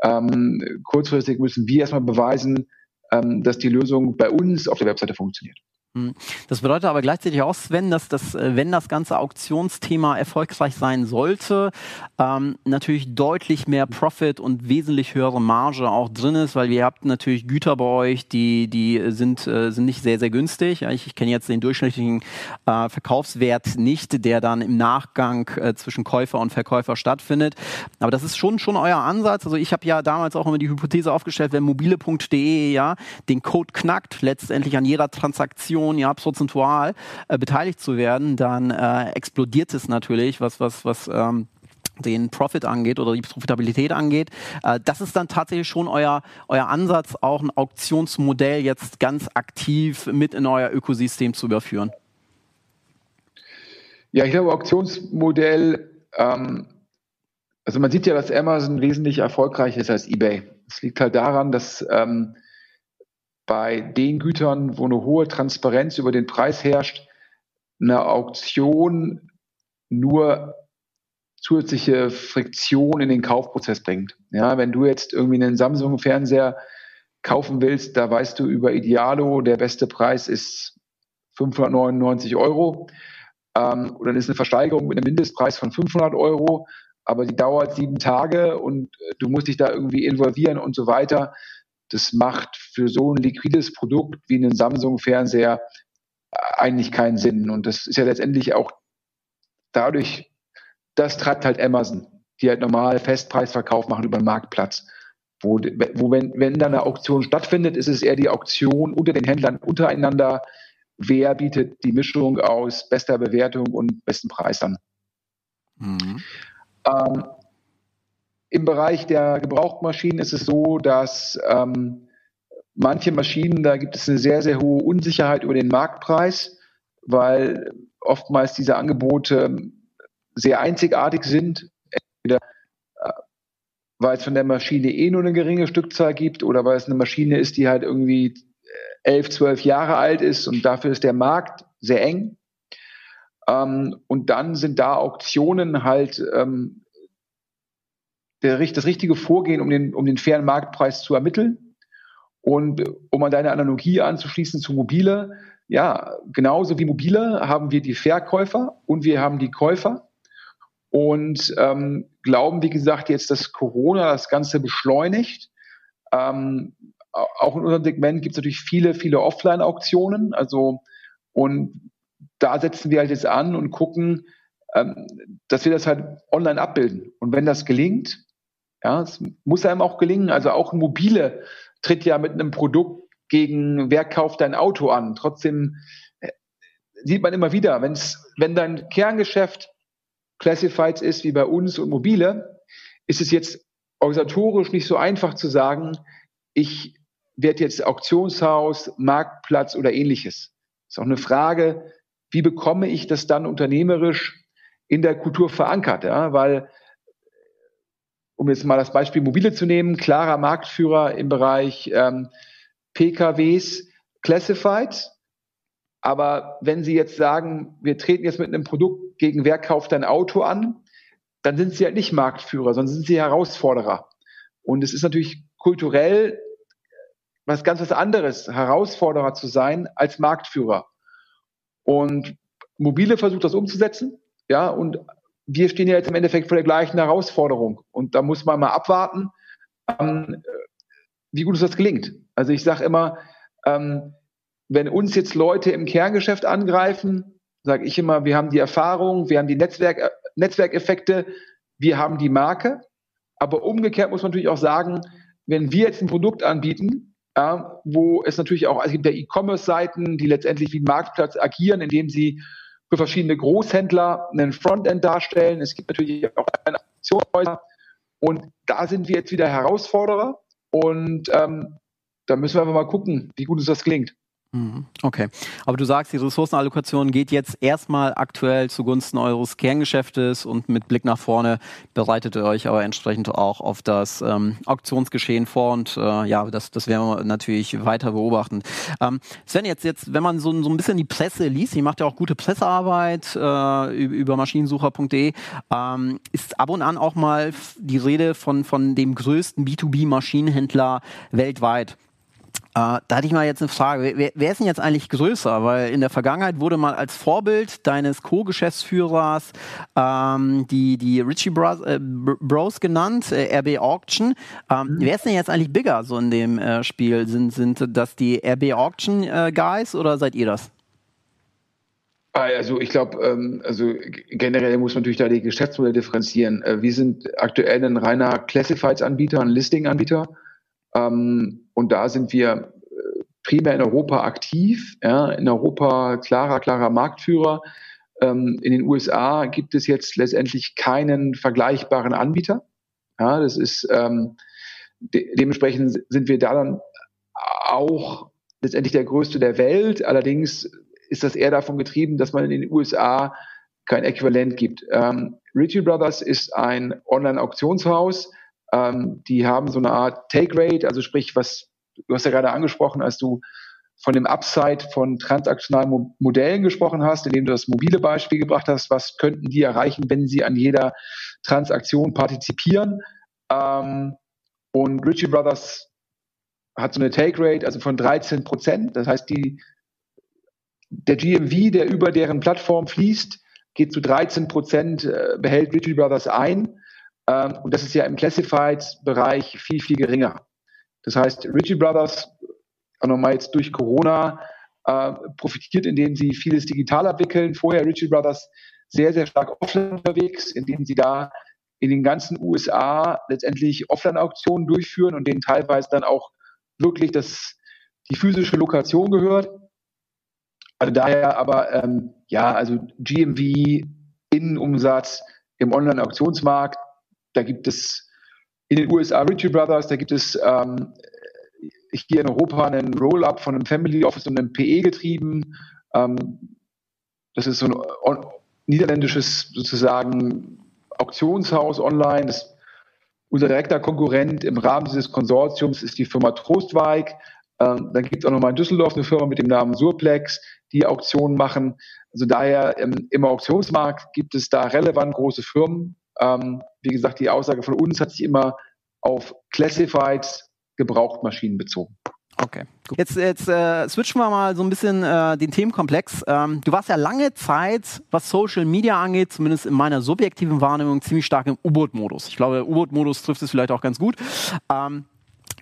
Ähm, kurzfristig müssen wir erstmal beweisen, dass die Lösung bei uns auf der Webseite funktioniert. Hm. Das bedeutet aber gleichzeitig auch, Sven, dass das, äh, wenn das ganze Auktionsthema erfolgreich sein sollte, ähm, natürlich deutlich mehr Profit und wesentlich höhere Marge auch drin ist, weil ihr habt natürlich Güter bei euch, die, die sind, äh, sind nicht sehr, sehr günstig. Ja, ich, ich kenne jetzt den durchschnittlichen äh, Verkaufswert nicht, der dann im Nachgang äh, zwischen Käufer und Verkäufer stattfindet. Aber das ist schon, schon euer Ansatz. Also ich habe ja damals auch immer die Hypothese aufgestellt, wenn mobile.de ja den Code knackt, letztendlich an jeder Transaktion Millionen ja prozentual äh, beteiligt zu werden, dann äh, explodiert es natürlich, was, was, was ähm, den Profit angeht oder die Profitabilität angeht. Äh, das ist dann tatsächlich schon euer, euer Ansatz, auch ein Auktionsmodell jetzt ganz aktiv mit in euer Ökosystem zu überführen. Ja, ich glaube, Auktionsmodell, ähm, also man sieht ja, dass Amazon wesentlich erfolgreicher ist als eBay. Es liegt halt daran, dass ähm, bei den Gütern, wo eine hohe Transparenz über den Preis herrscht, eine Auktion nur zusätzliche Friktion in den Kaufprozess bringt. Ja, wenn du jetzt irgendwie einen Samsung-Fernseher kaufen willst, da weißt du über Idealo, der beste Preis ist 599 Euro. Ähm, und dann ist eine Versteigerung mit einem Mindestpreis von 500 Euro, aber die dauert sieben Tage und du musst dich da irgendwie involvieren und so weiter das macht für so ein liquides Produkt wie einen Samsung-Fernseher eigentlich keinen Sinn. Und das ist ja letztendlich auch dadurch, das treibt halt Amazon, die halt normal Festpreisverkauf machen über den Marktplatz. Wo, wo wenn, wenn dann eine Auktion stattfindet, ist es eher die Auktion unter den Händlern untereinander. Wer bietet die Mischung aus bester Bewertung und besten Preis an? Mhm. Ähm, im Bereich der Gebrauchtmaschinen ist es so, dass ähm, manche Maschinen, da gibt es eine sehr, sehr hohe Unsicherheit über den Marktpreis, weil oftmals diese Angebote sehr einzigartig sind. Entweder äh, weil es von der Maschine eh nur eine geringe Stückzahl gibt oder weil es eine Maschine ist, die halt irgendwie elf, zwölf Jahre alt ist und dafür ist der Markt sehr eng. Ähm, und dann sind da Auktionen halt ähm, der, das richtige Vorgehen, um den, um den fairen Marktpreis zu ermitteln. Und um an deine Analogie anzuschließen zu Mobile, ja, genauso wie Mobile haben wir die Verkäufer und wir haben die Käufer und ähm, glauben, wie gesagt, jetzt, dass Corona das Ganze beschleunigt. Ähm, auch in unserem Segment gibt es natürlich viele, viele Offline-Auktionen. Also und da setzen wir halt jetzt an und gucken, ähm, dass wir das halt online abbilden. Und wenn das gelingt, ja, es muss einem auch gelingen. Also auch Mobile tritt ja mit einem Produkt gegen wer kauft dein Auto an. Trotzdem äh, sieht man immer wieder, wenn's, wenn dein Kerngeschäft Classifieds ist wie bei uns und Mobile, ist es jetzt organisatorisch nicht so einfach zu sagen, ich werde jetzt Auktionshaus, Marktplatz oder ähnliches. Ist auch eine Frage, wie bekomme ich das dann unternehmerisch in der Kultur verankert, ja, weil um jetzt mal das Beispiel Mobile zu nehmen, klarer Marktführer im Bereich ähm, PKWs, Classified. Aber wenn Sie jetzt sagen, wir treten jetzt mit einem Produkt gegen wer kauft ein Auto an, dann sind Sie halt nicht Marktführer, sondern sind Sie Herausforderer. Und es ist natürlich kulturell was ganz was anderes, Herausforderer zu sein als Marktführer. Und Mobile versucht das umzusetzen, ja, und wir stehen ja jetzt im Endeffekt vor der gleichen Herausforderung. Und da muss man mal abwarten, ähm, wie gut es das gelingt. Also ich sage immer, ähm, wenn uns jetzt Leute im Kerngeschäft angreifen, sage ich immer, wir haben die Erfahrung, wir haben die Netzwerk, Netzwerkeffekte, wir haben die Marke. Aber umgekehrt muss man natürlich auch sagen, wenn wir jetzt ein Produkt anbieten, ja, wo es natürlich auch, es gibt ja E-Commerce-Seiten, die letztendlich wie ein Marktplatz agieren, indem sie für verschiedene Großhändler einen Frontend darstellen. Es gibt natürlich auch Aktionshäuser. Und da sind wir jetzt wieder Herausforderer. Und ähm, da müssen wir einfach mal gucken, wie gut uns das klingt. Mhm. Okay, aber du sagst, die Ressourcenallokation geht jetzt erstmal aktuell zugunsten eures Kerngeschäftes und mit Blick nach vorne bereitet ihr euch aber entsprechend auch auf das ähm, Auktionsgeschehen vor und äh, ja, das, das werden wir natürlich weiter beobachten. Ähm, Sven, jetzt, jetzt, wenn man so, so ein bisschen die Presse liest, ihr macht ja auch gute Pressearbeit äh, über maschinensucher.de, ähm, ist ab und an auch mal die Rede von, von dem größten B2B-Maschinenhändler weltweit. Äh, da hatte ich mal jetzt eine Frage. Wer, wer, ist denn jetzt eigentlich größer? Weil in der Vergangenheit wurde mal als Vorbild deines Co-Geschäftsführers ähm, die, die Richie Bros, äh, Bros genannt, äh, RB Auction. Ähm, mhm. Wer ist denn jetzt eigentlich bigger so in dem äh, Spiel? Sind, sind das die RB Auction äh, Guys oder seid ihr das? Ah, also ich glaube, ähm, also generell muss man natürlich da die Geschäftsmodelle differenzieren. Äh, wir sind aktuell ein reiner Classifieds-Anbieter, ein Listing-Anbieter. Ähm, und da sind wir äh, primär in Europa aktiv. Ja, in Europa klarer, klarer Marktführer. Ähm, in den USA gibt es jetzt letztendlich keinen vergleichbaren Anbieter. Ja, das ist ähm, de dementsprechend sind wir da dann auch letztendlich der größte der Welt. Allerdings ist das eher davon getrieben, dass man in den USA kein Äquivalent gibt. Ähm, Ritchie Brothers ist ein Online-Auktionshaus, ähm, die haben so eine Art Take Rate, also sprich, was du hast ja gerade angesprochen, als du von dem Upside von transaktionalen Mo Modellen gesprochen hast, indem du das mobile Beispiel gebracht hast, was könnten die erreichen, wenn sie an jeder Transaktion partizipieren? Ähm, und Ritchie Brothers hat so eine Take Rate, also von 13 Prozent. Das heißt, die, der GMV, der über deren Plattform fließt, geht zu 13 Prozent, äh, behält Ritchie Brothers ein. Ähm, und das ist ja im Classified-Bereich viel, viel geringer. Das heißt, Ritchie Brothers, auch nochmal jetzt durch Corona, äh, profitiert, indem sie vieles digital abwickeln. Vorher Ritchie Brothers sehr, sehr stark offline unterwegs, indem sie da in den ganzen USA letztendlich Offline-Auktionen durchführen und denen teilweise dann auch wirklich das, die physische Lokation gehört. Also daher aber, ähm, ja, also GMV, Innenumsatz im Online-Auktionsmarkt da gibt es in den USA Ritchie Brothers, da gibt es ähm, hier in Europa einen Roll-up von einem Family Office und einem PE getrieben. Ähm, das ist so ein niederländisches sozusagen Auktionshaus online. Das, unser direkter Konkurrent im Rahmen dieses Konsortiums ist die Firma Trostweig. Ähm, dann gibt es auch nochmal in Düsseldorf eine Firma mit dem Namen Surplex, die Auktionen machen. Also daher ähm, im Auktionsmarkt gibt es da relevant große Firmen, ähm, wie gesagt, die Aussage von uns hat sich immer auf Classified Gebrauchtmaschinen bezogen. Okay, gut. Jetzt, jetzt äh, switchen wir mal so ein bisschen äh, den Themenkomplex. Ähm, du warst ja lange Zeit, was Social Media angeht, zumindest in meiner subjektiven Wahrnehmung, ziemlich stark im U-Boot-Modus. Ich glaube, U-Boot-Modus trifft es vielleicht auch ganz gut. Ähm,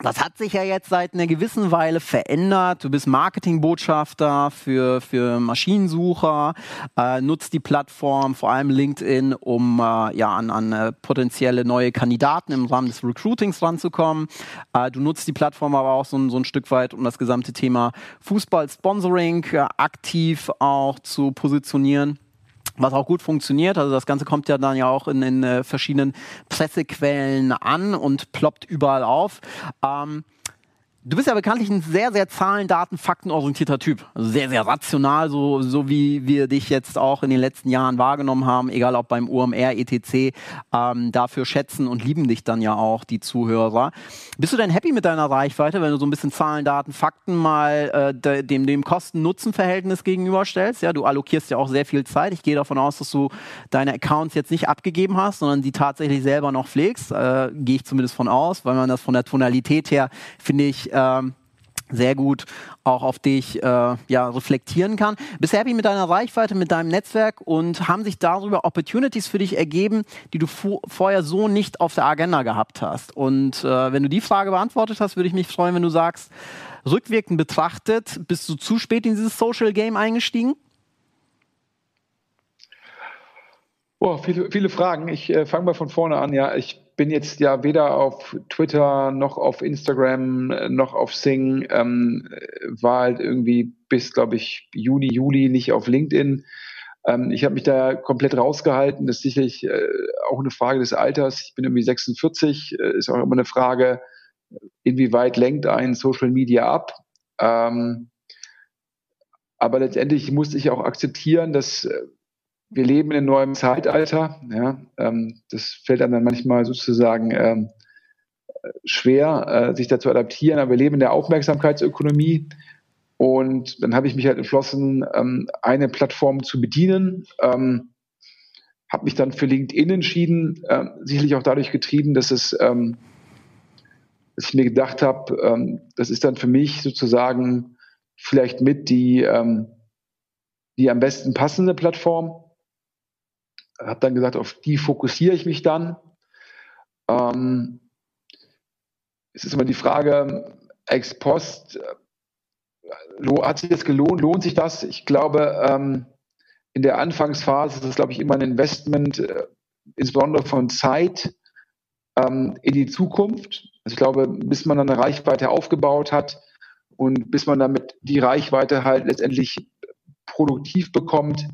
das hat sich ja jetzt seit einer gewissen Weile verändert. Du bist Marketingbotschafter für, für Maschinensucher, äh, nutzt die Plattform, vor allem LinkedIn, um äh, ja, an, an äh, potenzielle neue Kandidaten im Rahmen des Recruitings ranzukommen. Äh, du nutzt die Plattform aber auch so, so ein Stück weit, um das gesamte Thema Fußball-Sponsoring äh, aktiv auch zu positionieren was auch gut funktioniert. Also das Ganze kommt ja dann ja auch in, in äh, verschiedenen Pressequellen an und ploppt überall auf. Ähm, Du bist ja bekanntlich ein sehr, sehr Zahlen, Daten, Fakten orientierter Typ. Also sehr, sehr rational, so, so wie wir dich jetzt auch in den letzten Jahren wahrgenommen haben, egal ob beim UMR, ETC, ähm, dafür schätzen und lieben dich dann ja auch die Zuhörer. Bist du denn happy mit deiner Reichweite, wenn du so ein bisschen Zahlen, Daten, Fakten mal äh, dem, dem Kosten-Nutzen-Verhältnis gegenüberstellst? Ja, du allokierst ja auch sehr viel Zeit. Ich gehe davon aus, dass du deine Accounts jetzt nicht abgegeben hast, sondern die tatsächlich selber noch pflegst. Äh, gehe ich zumindest von aus, weil man das von der Tonalität her, finde ich, ähm, sehr gut auch auf dich äh, ja, reflektieren kann. Bist happy mit deiner Reichweite, mit deinem Netzwerk und haben sich darüber Opportunities für dich ergeben, die du vorher so nicht auf der Agenda gehabt hast? Und äh, wenn du die Frage beantwortet hast, würde ich mich freuen, wenn du sagst, rückwirkend betrachtet, bist du zu spät in dieses Social Game eingestiegen? Boah, viele, viele Fragen. Ich äh, fange mal von vorne an. Ja, ich bin jetzt ja weder auf Twitter noch auf Instagram noch auf Sing, ähm, war halt irgendwie bis, glaube ich, Juni, Juli nicht auf LinkedIn. Ähm, ich habe mich da komplett rausgehalten. Das ist sicherlich äh, auch eine Frage des Alters. Ich bin irgendwie 46, äh, ist auch immer eine Frage, inwieweit lenkt ein Social Media ab. Ähm, aber letztendlich musste ich auch akzeptieren, dass äh, wir leben in einem neuen Zeitalter. Ja, ähm, das fällt einem dann manchmal sozusagen ähm, schwer, äh, sich dazu adaptieren. Aber wir leben in der Aufmerksamkeitsökonomie. Und dann habe ich mich halt entschlossen, ähm, eine Plattform zu bedienen. Ähm, habe mich dann für LinkedIn entschieden, äh, sicherlich auch dadurch getrieben, dass es, ähm, dass ich mir gedacht habe, ähm, das ist dann für mich sozusagen vielleicht mit die, ähm, die am besten passende Plattform. Habe dann gesagt, auf die fokussiere ich mich dann. Ähm, es ist immer die Frage, ex post, äh, hat sich das gelohnt, lohnt sich das? Ich glaube, ähm, in der Anfangsphase ist es, glaube ich, immer ein Investment, äh, insbesondere von Zeit ähm, in die Zukunft. Also ich glaube, bis man dann eine Reichweite aufgebaut hat und bis man damit die Reichweite halt letztendlich produktiv bekommt,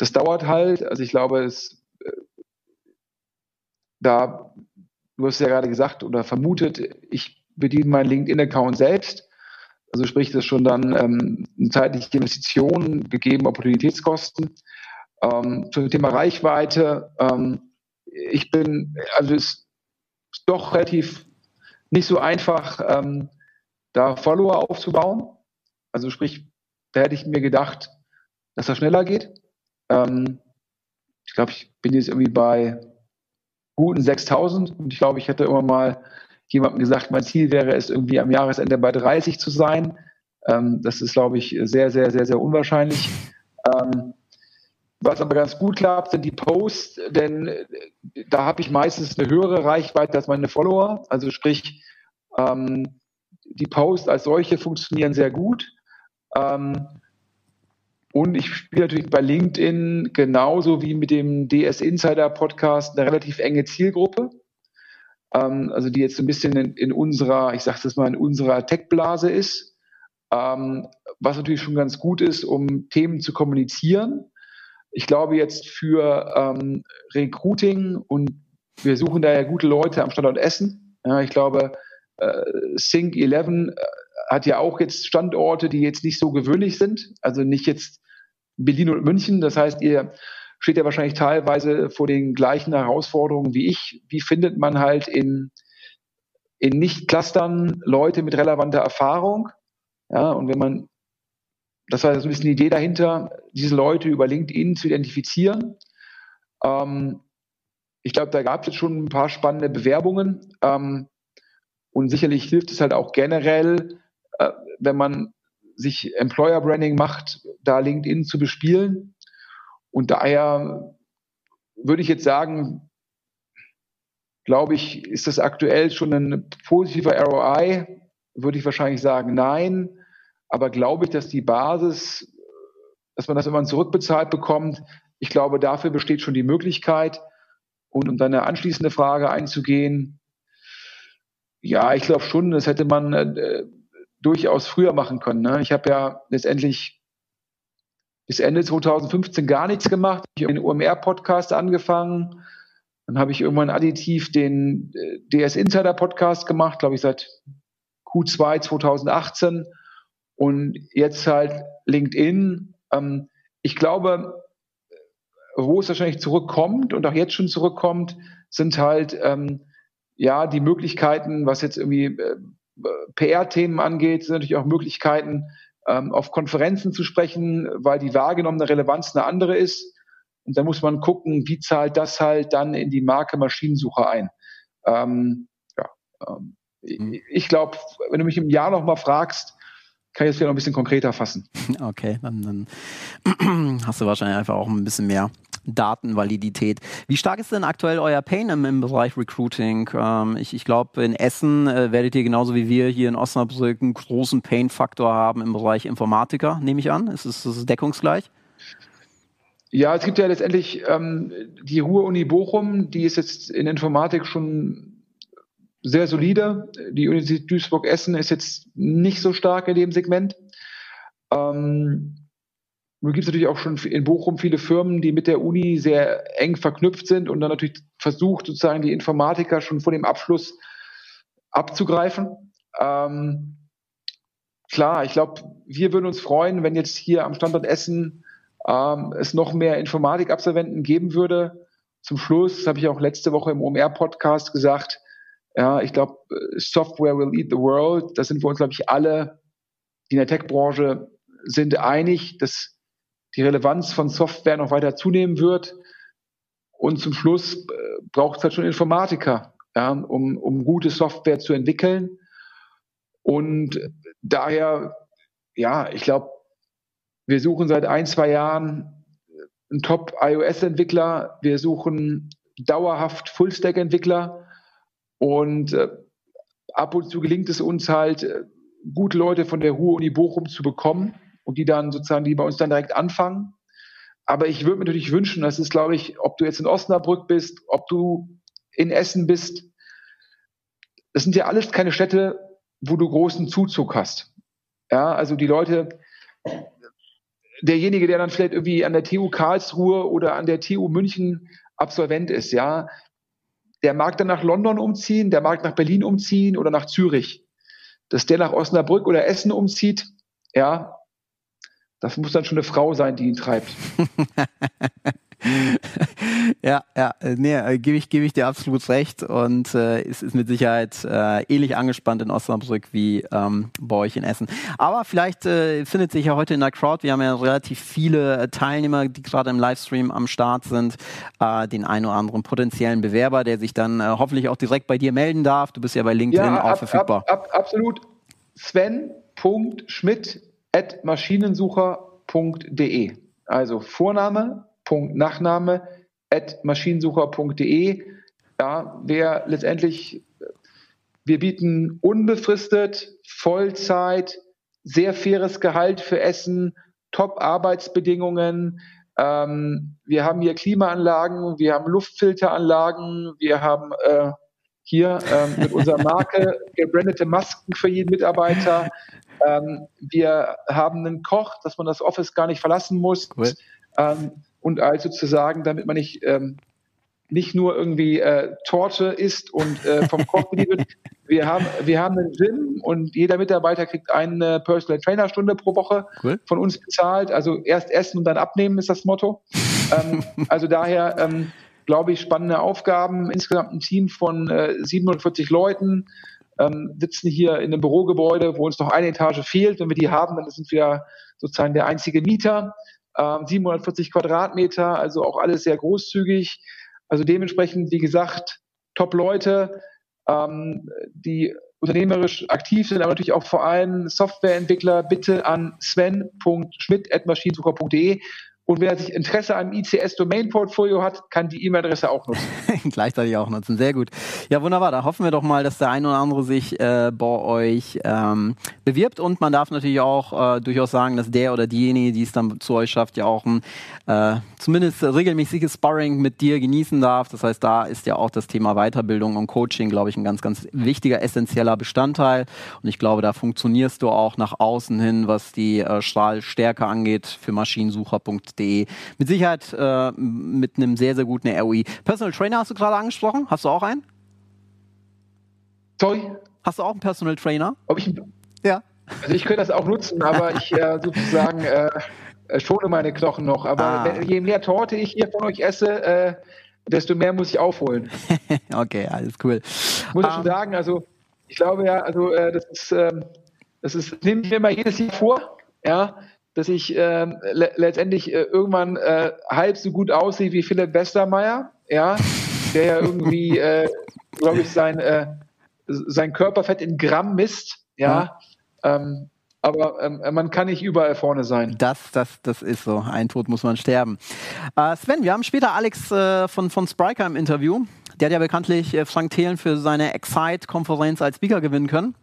das dauert halt. Also ich glaube, es äh, da du hast ja gerade gesagt oder vermutet, ich bediene meinen LinkedIn-Account selbst. Also sprich, das schon dann ähm, eine zeitliche Investition, gegeben Opportunitätskosten. Ähm, zum Thema Reichweite, ähm, ich bin, also es ist doch relativ nicht so einfach, ähm, da Follower aufzubauen. Also sprich, da hätte ich mir gedacht, dass das schneller geht. Ähm, ich glaube, ich bin jetzt irgendwie bei guten 6000 und ich glaube, ich hätte immer mal jemandem gesagt, mein Ziel wäre es irgendwie am Jahresende bei 30 zu sein. Ähm, das ist, glaube ich, sehr, sehr, sehr, sehr unwahrscheinlich. Ähm, was aber ganz gut klappt, sind die Posts, denn äh, da habe ich meistens eine höhere Reichweite als meine Follower. Also sprich, ähm, die Posts als solche funktionieren sehr gut. Ähm, und ich spiele natürlich bei LinkedIn genauso wie mit dem DS Insider Podcast eine relativ enge Zielgruppe. Ähm, also die jetzt so ein bisschen in, in unserer, ich sage das mal, in unserer Tech-Blase ist. Ähm, was natürlich schon ganz gut ist, um Themen zu kommunizieren. Ich glaube jetzt für ähm, Recruiting und wir suchen da ja gute Leute am Standort Essen. Ja, ich glaube, äh, Sync 11 hat ja auch jetzt Standorte, die jetzt nicht so gewöhnlich sind. Also nicht jetzt Berlin und München. Das heißt, ihr steht ja wahrscheinlich teilweise vor den gleichen Herausforderungen wie ich. Wie findet man halt in, in Nicht-Clustern Leute mit relevanter Erfahrung? Ja, und wenn man, das war so ein bisschen die Idee dahinter, diese Leute über LinkedIn zu identifizieren. Ähm, ich glaube, da gab es jetzt schon ein paar spannende Bewerbungen. Ähm, und sicherlich hilft es halt auch generell, wenn man sich Employer Branding macht, da LinkedIn zu bespielen. Und daher würde ich jetzt sagen, glaube ich, ist das aktuell schon ein positiver ROI? Würde ich wahrscheinlich sagen, nein. Aber glaube ich, dass die Basis, dass man das immer zurückbezahlt bekommt, ich glaube, dafür besteht schon die Möglichkeit. Und um deine anschließende Frage einzugehen, ja, ich glaube schon, das hätte man äh, durchaus früher machen können. Ne? Ich habe ja letztendlich bis Ende 2015 gar nichts gemacht. Ich habe den OMR-Podcast angefangen. Dann habe ich irgendwann additiv den äh, DS Insider Podcast gemacht, glaube ich, seit Q2 2018. Und jetzt halt LinkedIn. Ähm, ich glaube, wo es wahrscheinlich zurückkommt und auch jetzt schon zurückkommt, sind halt ähm, ja die Möglichkeiten, was jetzt irgendwie äh, PR-Themen angeht, sind natürlich auch Möglichkeiten, ähm, auf Konferenzen zu sprechen, weil die wahrgenommene Relevanz eine andere ist. Und da muss man gucken, wie zahlt das halt dann in die Marke Maschinensuche ein. Ähm, ja, ähm, mhm. Ich glaube, wenn du mich im Jahr noch mal fragst, kann ich das vielleicht noch ein bisschen konkreter fassen. Okay, dann, dann hast du wahrscheinlich einfach auch ein bisschen mehr Datenvalidität. Wie stark ist denn aktuell euer Pain im, im Bereich Recruiting? Ähm, ich ich glaube, in Essen äh, werdet ihr genauso wie wir hier in Osnabrück einen großen Pain-Faktor haben im Bereich Informatiker, nehme ich an. Ist es, deckungsgleich? Ja, es gibt ja letztendlich ähm, die Ruhr-Uni Bochum, die ist jetzt in Informatik schon sehr solide. Die Universität Duisburg-Essen ist jetzt nicht so stark in dem Segment. Ähm, nun gibt es natürlich auch schon in Bochum viele Firmen, die mit der Uni sehr eng verknüpft sind und dann natürlich versucht, sozusagen die Informatiker schon vor dem Abschluss abzugreifen. Ähm, klar, ich glaube, wir würden uns freuen, wenn jetzt hier am Standort Essen ähm, es noch mehr Informatikabsolventen geben würde. Zum Schluss, das habe ich auch letzte Woche im OMR-Podcast gesagt, ja, ich glaube, Software will eat the world. Da sind wir uns, glaube ich, alle, die in der Tech-Branche sind, einig, dass die Relevanz von Software noch weiter zunehmen wird. Und zum Schluss äh, braucht es halt schon Informatiker, ja, um, um gute Software zu entwickeln. Und daher, ja, ich glaube, wir suchen seit ein, zwei Jahren einen Top-iOS-Entwickler. Wir suchen dauerhaft Full-Stack-Entwickler. Und äh, ab und zu gelingt es uns halt, äh, gute Leute von der Ruhr-Uni Bochum zu bekommen und die dann sozusagen, die bei uns dann direkt anfangen. Aber ich würde mir natürlich wünschen, das ist, glaube ich, ob du jetzt in Osnabrück bist, ob du in Essen bist, das sind ja alles keine Städte, wo du großen Zuzug hast. Ja, also die Leute, derjenige, der dann vielleicht irgendwie an der TU Karlsruhe oder an der TU München Absolvent ist, ja, der mag dann nach London umziehen, der mag nach Berlin umziehen oder nach Zürich. Dass der nach Osnabrück oder Essen umzieht, ja, das muss dann schon eine Frau sein, die ihn treibt. ja, ja, nee, äh, gebe ich, gebe ich dir absolut recht und äh, es ist mit Sicherheit äh, ähnlich angespannt in Osnabrück wie ähm, bei euch in Essen. Aber vielleicht äh, findet sich ja heute in der Crowd, wir haben ja relativ viele äh, Teilnehmer, die gerade im Livestream am Start sind, äh, den einen oder anderen potenziellen Bewerber, der sich dann äh, hoffentlich auch direkt bei dir melden darf. Du bist ja bei LinkedIn ja, ab, auch verfügbar. Ab, ab, absolut. Sven.schmidt at maschinensucher.de. Also Vorname, Punkt, Nachname at maschinensucher.de. Ja, wer letztendlich, wir bieten unbefristet, Vollzeit, sehr faires Gehalt für Essen, Top-Arbeitsbedingungen. Ähm, wir haben hier Klimaanlagen, wir haben Luftfilteranlagen, wir haben äh, hier ähm, mit unserer Marke gebrandete Masken für jeden Mitarbeiter. Ähm, wir haben einen Koch, dass man das Office gar nicht verlassen muss. Cool. Ähm, und also zu sagen, damit man nicht, ähm, nicht nur irgendwie äh, Torte isst und äh, vom Koch bedient Wir haben, wir haben einen Gym und jeder Mitarbeiter kriegt eine Personal Trainer Stunde pro Woche cool. von uns bezahlt. Also erst essen und dann abnehmen ist das Motto. ähm, also daher, ähm, glaube ich, spannende Aufgaben. Insgesamt ein Team von äh, 47 Leuten ähm, sitzen hier in einem Bürogebäude, wo uns noch eine Etage fehlt. Wenn wir die haben, dann sind wir sozusagen der einzige Mieter. Ähm, 740 Quadratmeter, also auch alles sehr großzügig. Also dementsprechend, wie gesagt, Top-Leute, ähm, die unternehmerisch aktiv sind, aber natürlich auch vor allem Softwareentwickler, bitte an sven.schmidt.maschinensucher.de und wer Interesse am ICS-Domain-Portfolio hat, kann die E-Mail-Adresse auch nutzen. Gleichzeitig auch nutzen. Sehr gut. Ja, wunderbar. Da hoffen wir doch mal, dass der ein oder andere sich äh, bei euch ähm, bewirbt. Und man darf natürlich auch äh, durchaus sagen, dass der oder diejenige, die es dann zu euch schafft, ja auch ein äh, zumindest regelmäßiges Sparring mit dir genießen darf. Das heißt, da ist ja auch das Thema Weiterbildung und Coaching, glaube ich, ein ganz, ganz wichtiger, essentieller Bestandteil. Und ich glaube, da funktionierst du auch nach außen hin, was die äh, Strahlstärke angeht, für maschinensucher.de Podcast.de. Mit Sicherheit äh, mit einem sehr, sehr guten ROI. Personal Trainer hast du gerade angesprochen. Hast du auch einen? Sorry? Hast du auch einen Personal Trainer? Ob ich Ja. Also ich könnte das auch nutzen, aber ich äh, sozusagen äh, schone meine Knochen noch. Aber ah. wenn, je mehr Torte ich hier von euch esse, äh, desto mehr muss ich aufholen. okay, alles cool. Muss ich um, schon ähm. sagen, also ich glaube ja, also äh, das ist, ähm, das ist, nehme ich mir mal jedes Jahr vor, ja, dass ich äh, le letztendlich äh, irgendwann äh, halb so gut aussehe wie Philipp Westermeier, ja, der ja irgendwie, äh, glaube ich, sein, äh, sein Körperfett in Gramm misst, ja. ja. Ähm, aber ähm, man kann nicht überall vorne sein. Das, das, das ist so. Ein Tod muss man sterben. Äh, Sven, wir haben später Alex äh, von, von Spriker im Interview. Der hat ja bekanntlich äh, Frank Thelen für seine Excite-Konferenz als Speaker gewinnen können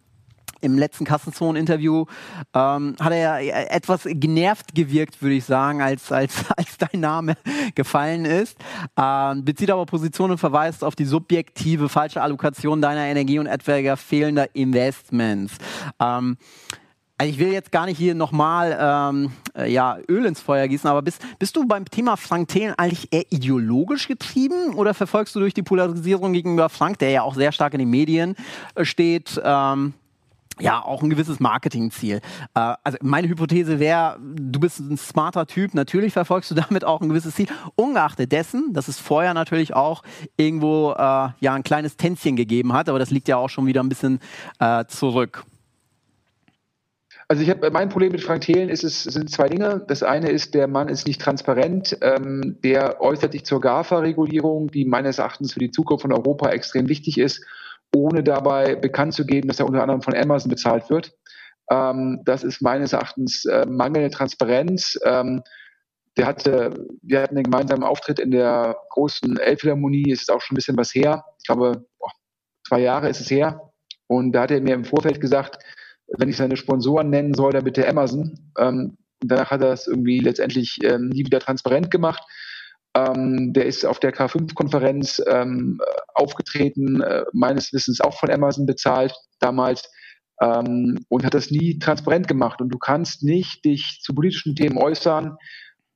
im letzten Kassenzone-Interview ähm, hat er ja etwas genervt gewirkt, würde ich sagen, als, als, als dein Name gefallen ist. Ähm, bezieht aber Position und verweist auf die subjektive falsche Allokation deiner Energie und etwaiger fehlender Investments. Ähm, Also ich will jetzt gar nicht hier nochmal ähm, äh, ja, Öl ins Feuer gießen, aber bist, bist du beim Thema Frank Thelen eigentlich eher ideologisch getrieben oder verfolgst du durch die Polarisierung gegenüber Frank, der ja auch sehr stark in den Medien äh, steht, ähm, ja, auch ein gewisses Marketingziel. Äh, also meine Hypothese wäre, du bist ein smarter Typ, natürlich verfolgst du damit auch ein gewisses Ziel. Ungeachtet dessen, dass es vorher natürlich auch irgendwo äh, ja ein kleines Tänzchen gegeben hat, aber das liegt ja auch schon wieder ein bisschen äh, zurück. Also ich habe mein Problem mit Frank Thelen ist es sind zwei Dinge. Das eine ist, der Mann ist nicht transparent. Ähm, der äußert sich zur GAFA-Regulierung, die meines Erachtens für die Zukunft von Europa extrem wichtig ist ohne dabei bekannt zu geben, dass er unter anderem von Amazon bezahlt wird. Ähm, das ist meines Erachtens äh, mangelnde Transparenz. Ähm, der hatte, wir hatten einen gemeinsamen Auftritt in der großen Elbphilharmonie, ist auch schon ein bisschen was her. Ich glaube, boah, zwei Jahre ist es her. Und da hat er mir im Vorfeld gesagt, wenn ich seine Sponsoren nennen soll, dann bitte Amazon. Ähm, danach hat er es irgendwie letztendlich ähm, nie wieder transparent gemacht. Ähm, der ist auf der K5-Konferenz ähm, aufgetreten, äh, meines Wissens auch von Amazon bezahlt damals ähm, und hat das nie transparent gemacht. Und du kannst nicht dich zu politischen Themen äußern,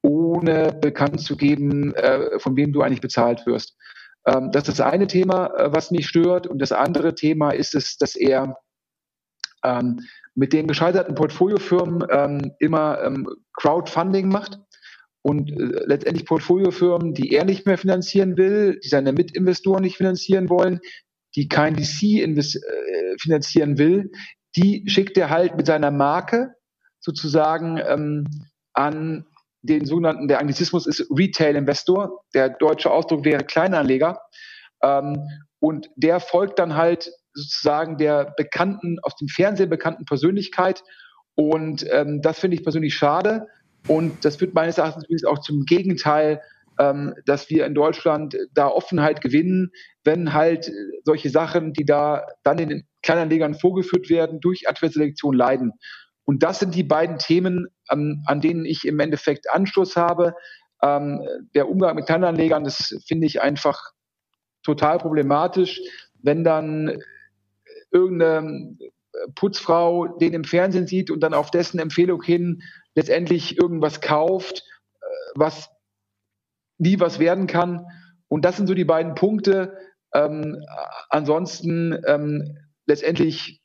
ohne bekannt zu geben, äh, von wem du eigentlich bezahlt wirst. Ähm, das ist das eine Thema, äh, was mich stört. Und das andere Thema ist es, dass er ähm, mit den gescheiterten Portfoliofirmen ähm, immer Crowdfunding macht und äh, letztendlich Portfoliofirmen, die er nicht mehr finanzieren will, die seine Mitinvestoren nicht finanzieren wollen, die kein VC äh, finanzieren will, die schickt er halt mit seiner Marke sozusagen ähm, an den sogenannten, der Anglizismus ist Retail-Investor, der deutsche Ausdruck wäre Kleinanleger. Ähm, und der folgt dann halt sozusagen der bekannten, aus dem Fernsehen bekannten Persönlichkeit. Und ähm, das finde ich persönlich schade, und das führt meines Erachtens übrigens auch zum Gegenteil, ähm, dass wir in Deutschland da Offenheit gewinnen, wenn halt solche Sachen, die da dann in den Kleinanlegern vorgeführt werden, durch Adverselektion leiden. Und das sind die beiden Themen, ähm, an denen ich im Endeffekt Anschluss habe. Ähm, der Umgang mit Kleinanlegern, das finde ich einfach total problematisch, wenn dann irgendeine Putzfrau den im Fernsehen sieht und dann auf dessen Empfehlung hin letztendlich irgendwas kauft, äh, was nie was werden kann. Und das sind so die beiden Punkte. Ähm, ansonsten ähm, letztendlich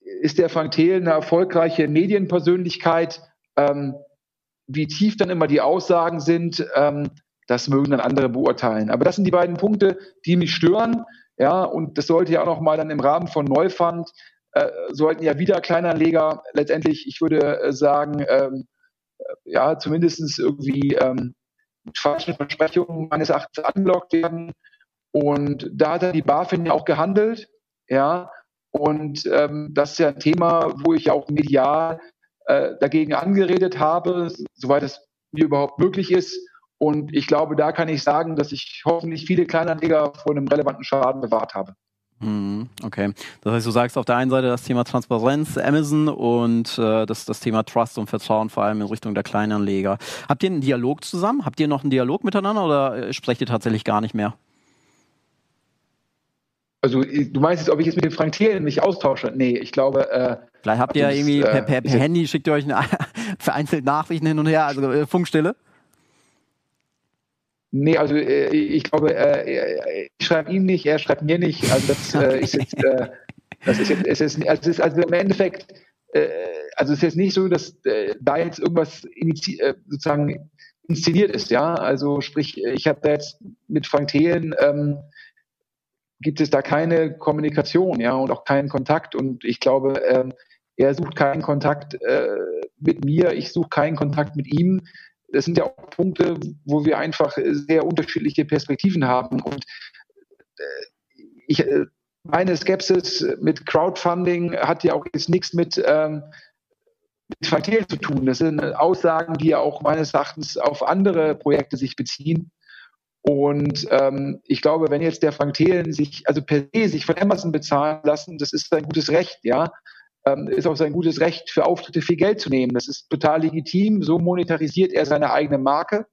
ist der Frank Thelen eine erfolgreiche Medienpersönlichkeit. Ähm, wie tief dann immer die Aussagen sind, ähm, das mögen dann andere beurteilen. Aber das sind die beiden Punkte, die mich stören. Ja, und das sollte ja auch noch mal dann im Rahmen von Neufund sollten ja wieder Kleinanleger letztendlich, ich würde äh, sagen, ähm, äh, ja, zumindest irgendwie ähm, mit falschen Versprechungen meines Erachtens angelockt werden. Und da hat dann die BaFin ja auch gehandelt, ja. Und ähm, das ist ja ein Thema, wo ich auch medial äh, dagegen angeredet habe, soweit es mir überhaupt möglich ist. Und ich glaube, da kann ich sagen, dass ich hoffentlich viele Kleinanleger vor einem relevanten Schaden bewahrt habe. Mhm, okay. Das heißt, du sagst auf der einen Seite das Thema Transparenz, Amazon und äh, das, das Thema Trust und Vertrauen vor allem in Richtung der Kleinanleger. Habt ihr einen Dialog zusammen? Habt ihr noch einen Dialog miteinander oder äh, sprecht ihr tatsächlich gar nicht mehr? Also du meinst jetzt, ob ich jetzt mit dem Frank Thelen mich austausche? Nee, ich glaube. Äh, Vielleicht habt ihr ja irgendwie per, per, per Handy, schickt ihr euch eine, vereinzelt Nachrichten hin und her, also äh, Funkstille? Nee, also äh, ich glaube, äh, ich schreibe ihm nicht, er schreibt mir nicht. Also das äh, ist jetzt, äh, das ist jetzt, es ist, also, es ist also im Endeffekt, äh, also es ist jetzt nicht so, dass äh, da jetzt irgendwas äh, sozusagen inszeniert ist, ja. Also sprich, ich habe da jetzt mit Frank Thelen ähm, gibt es da keine Kommunikation, ja, und auch keinen Kontakt. Und ich glaube, ähm, er sucht keinen Kontakt äh, mit mir, ich suche keinen Kontakt mit ihm das sind ja auch Punkte, wo wir einfach sehr unterschiedliche Perspektiven haben. Und äh, ich, äh, meine Skepsis mit Crowdfunding hat ja auch jetzt nichts mit, ähm, mit Verkehr zu tun. Das sind Aussagen, die ja auch meines Erachtens auf andere Projekte sich beziehen. Und ähm, ich glaube, wenn jetzt der Frank Thelen sich, also per se sich von Amazon bezahlen lassen, das ist sein gutes Recht, ja ähm, ist auch sein gutes Recht, für Auftritte viel Geld zu nehmen. Das ist total legitim. So monetarisiert er seine eigene Marke.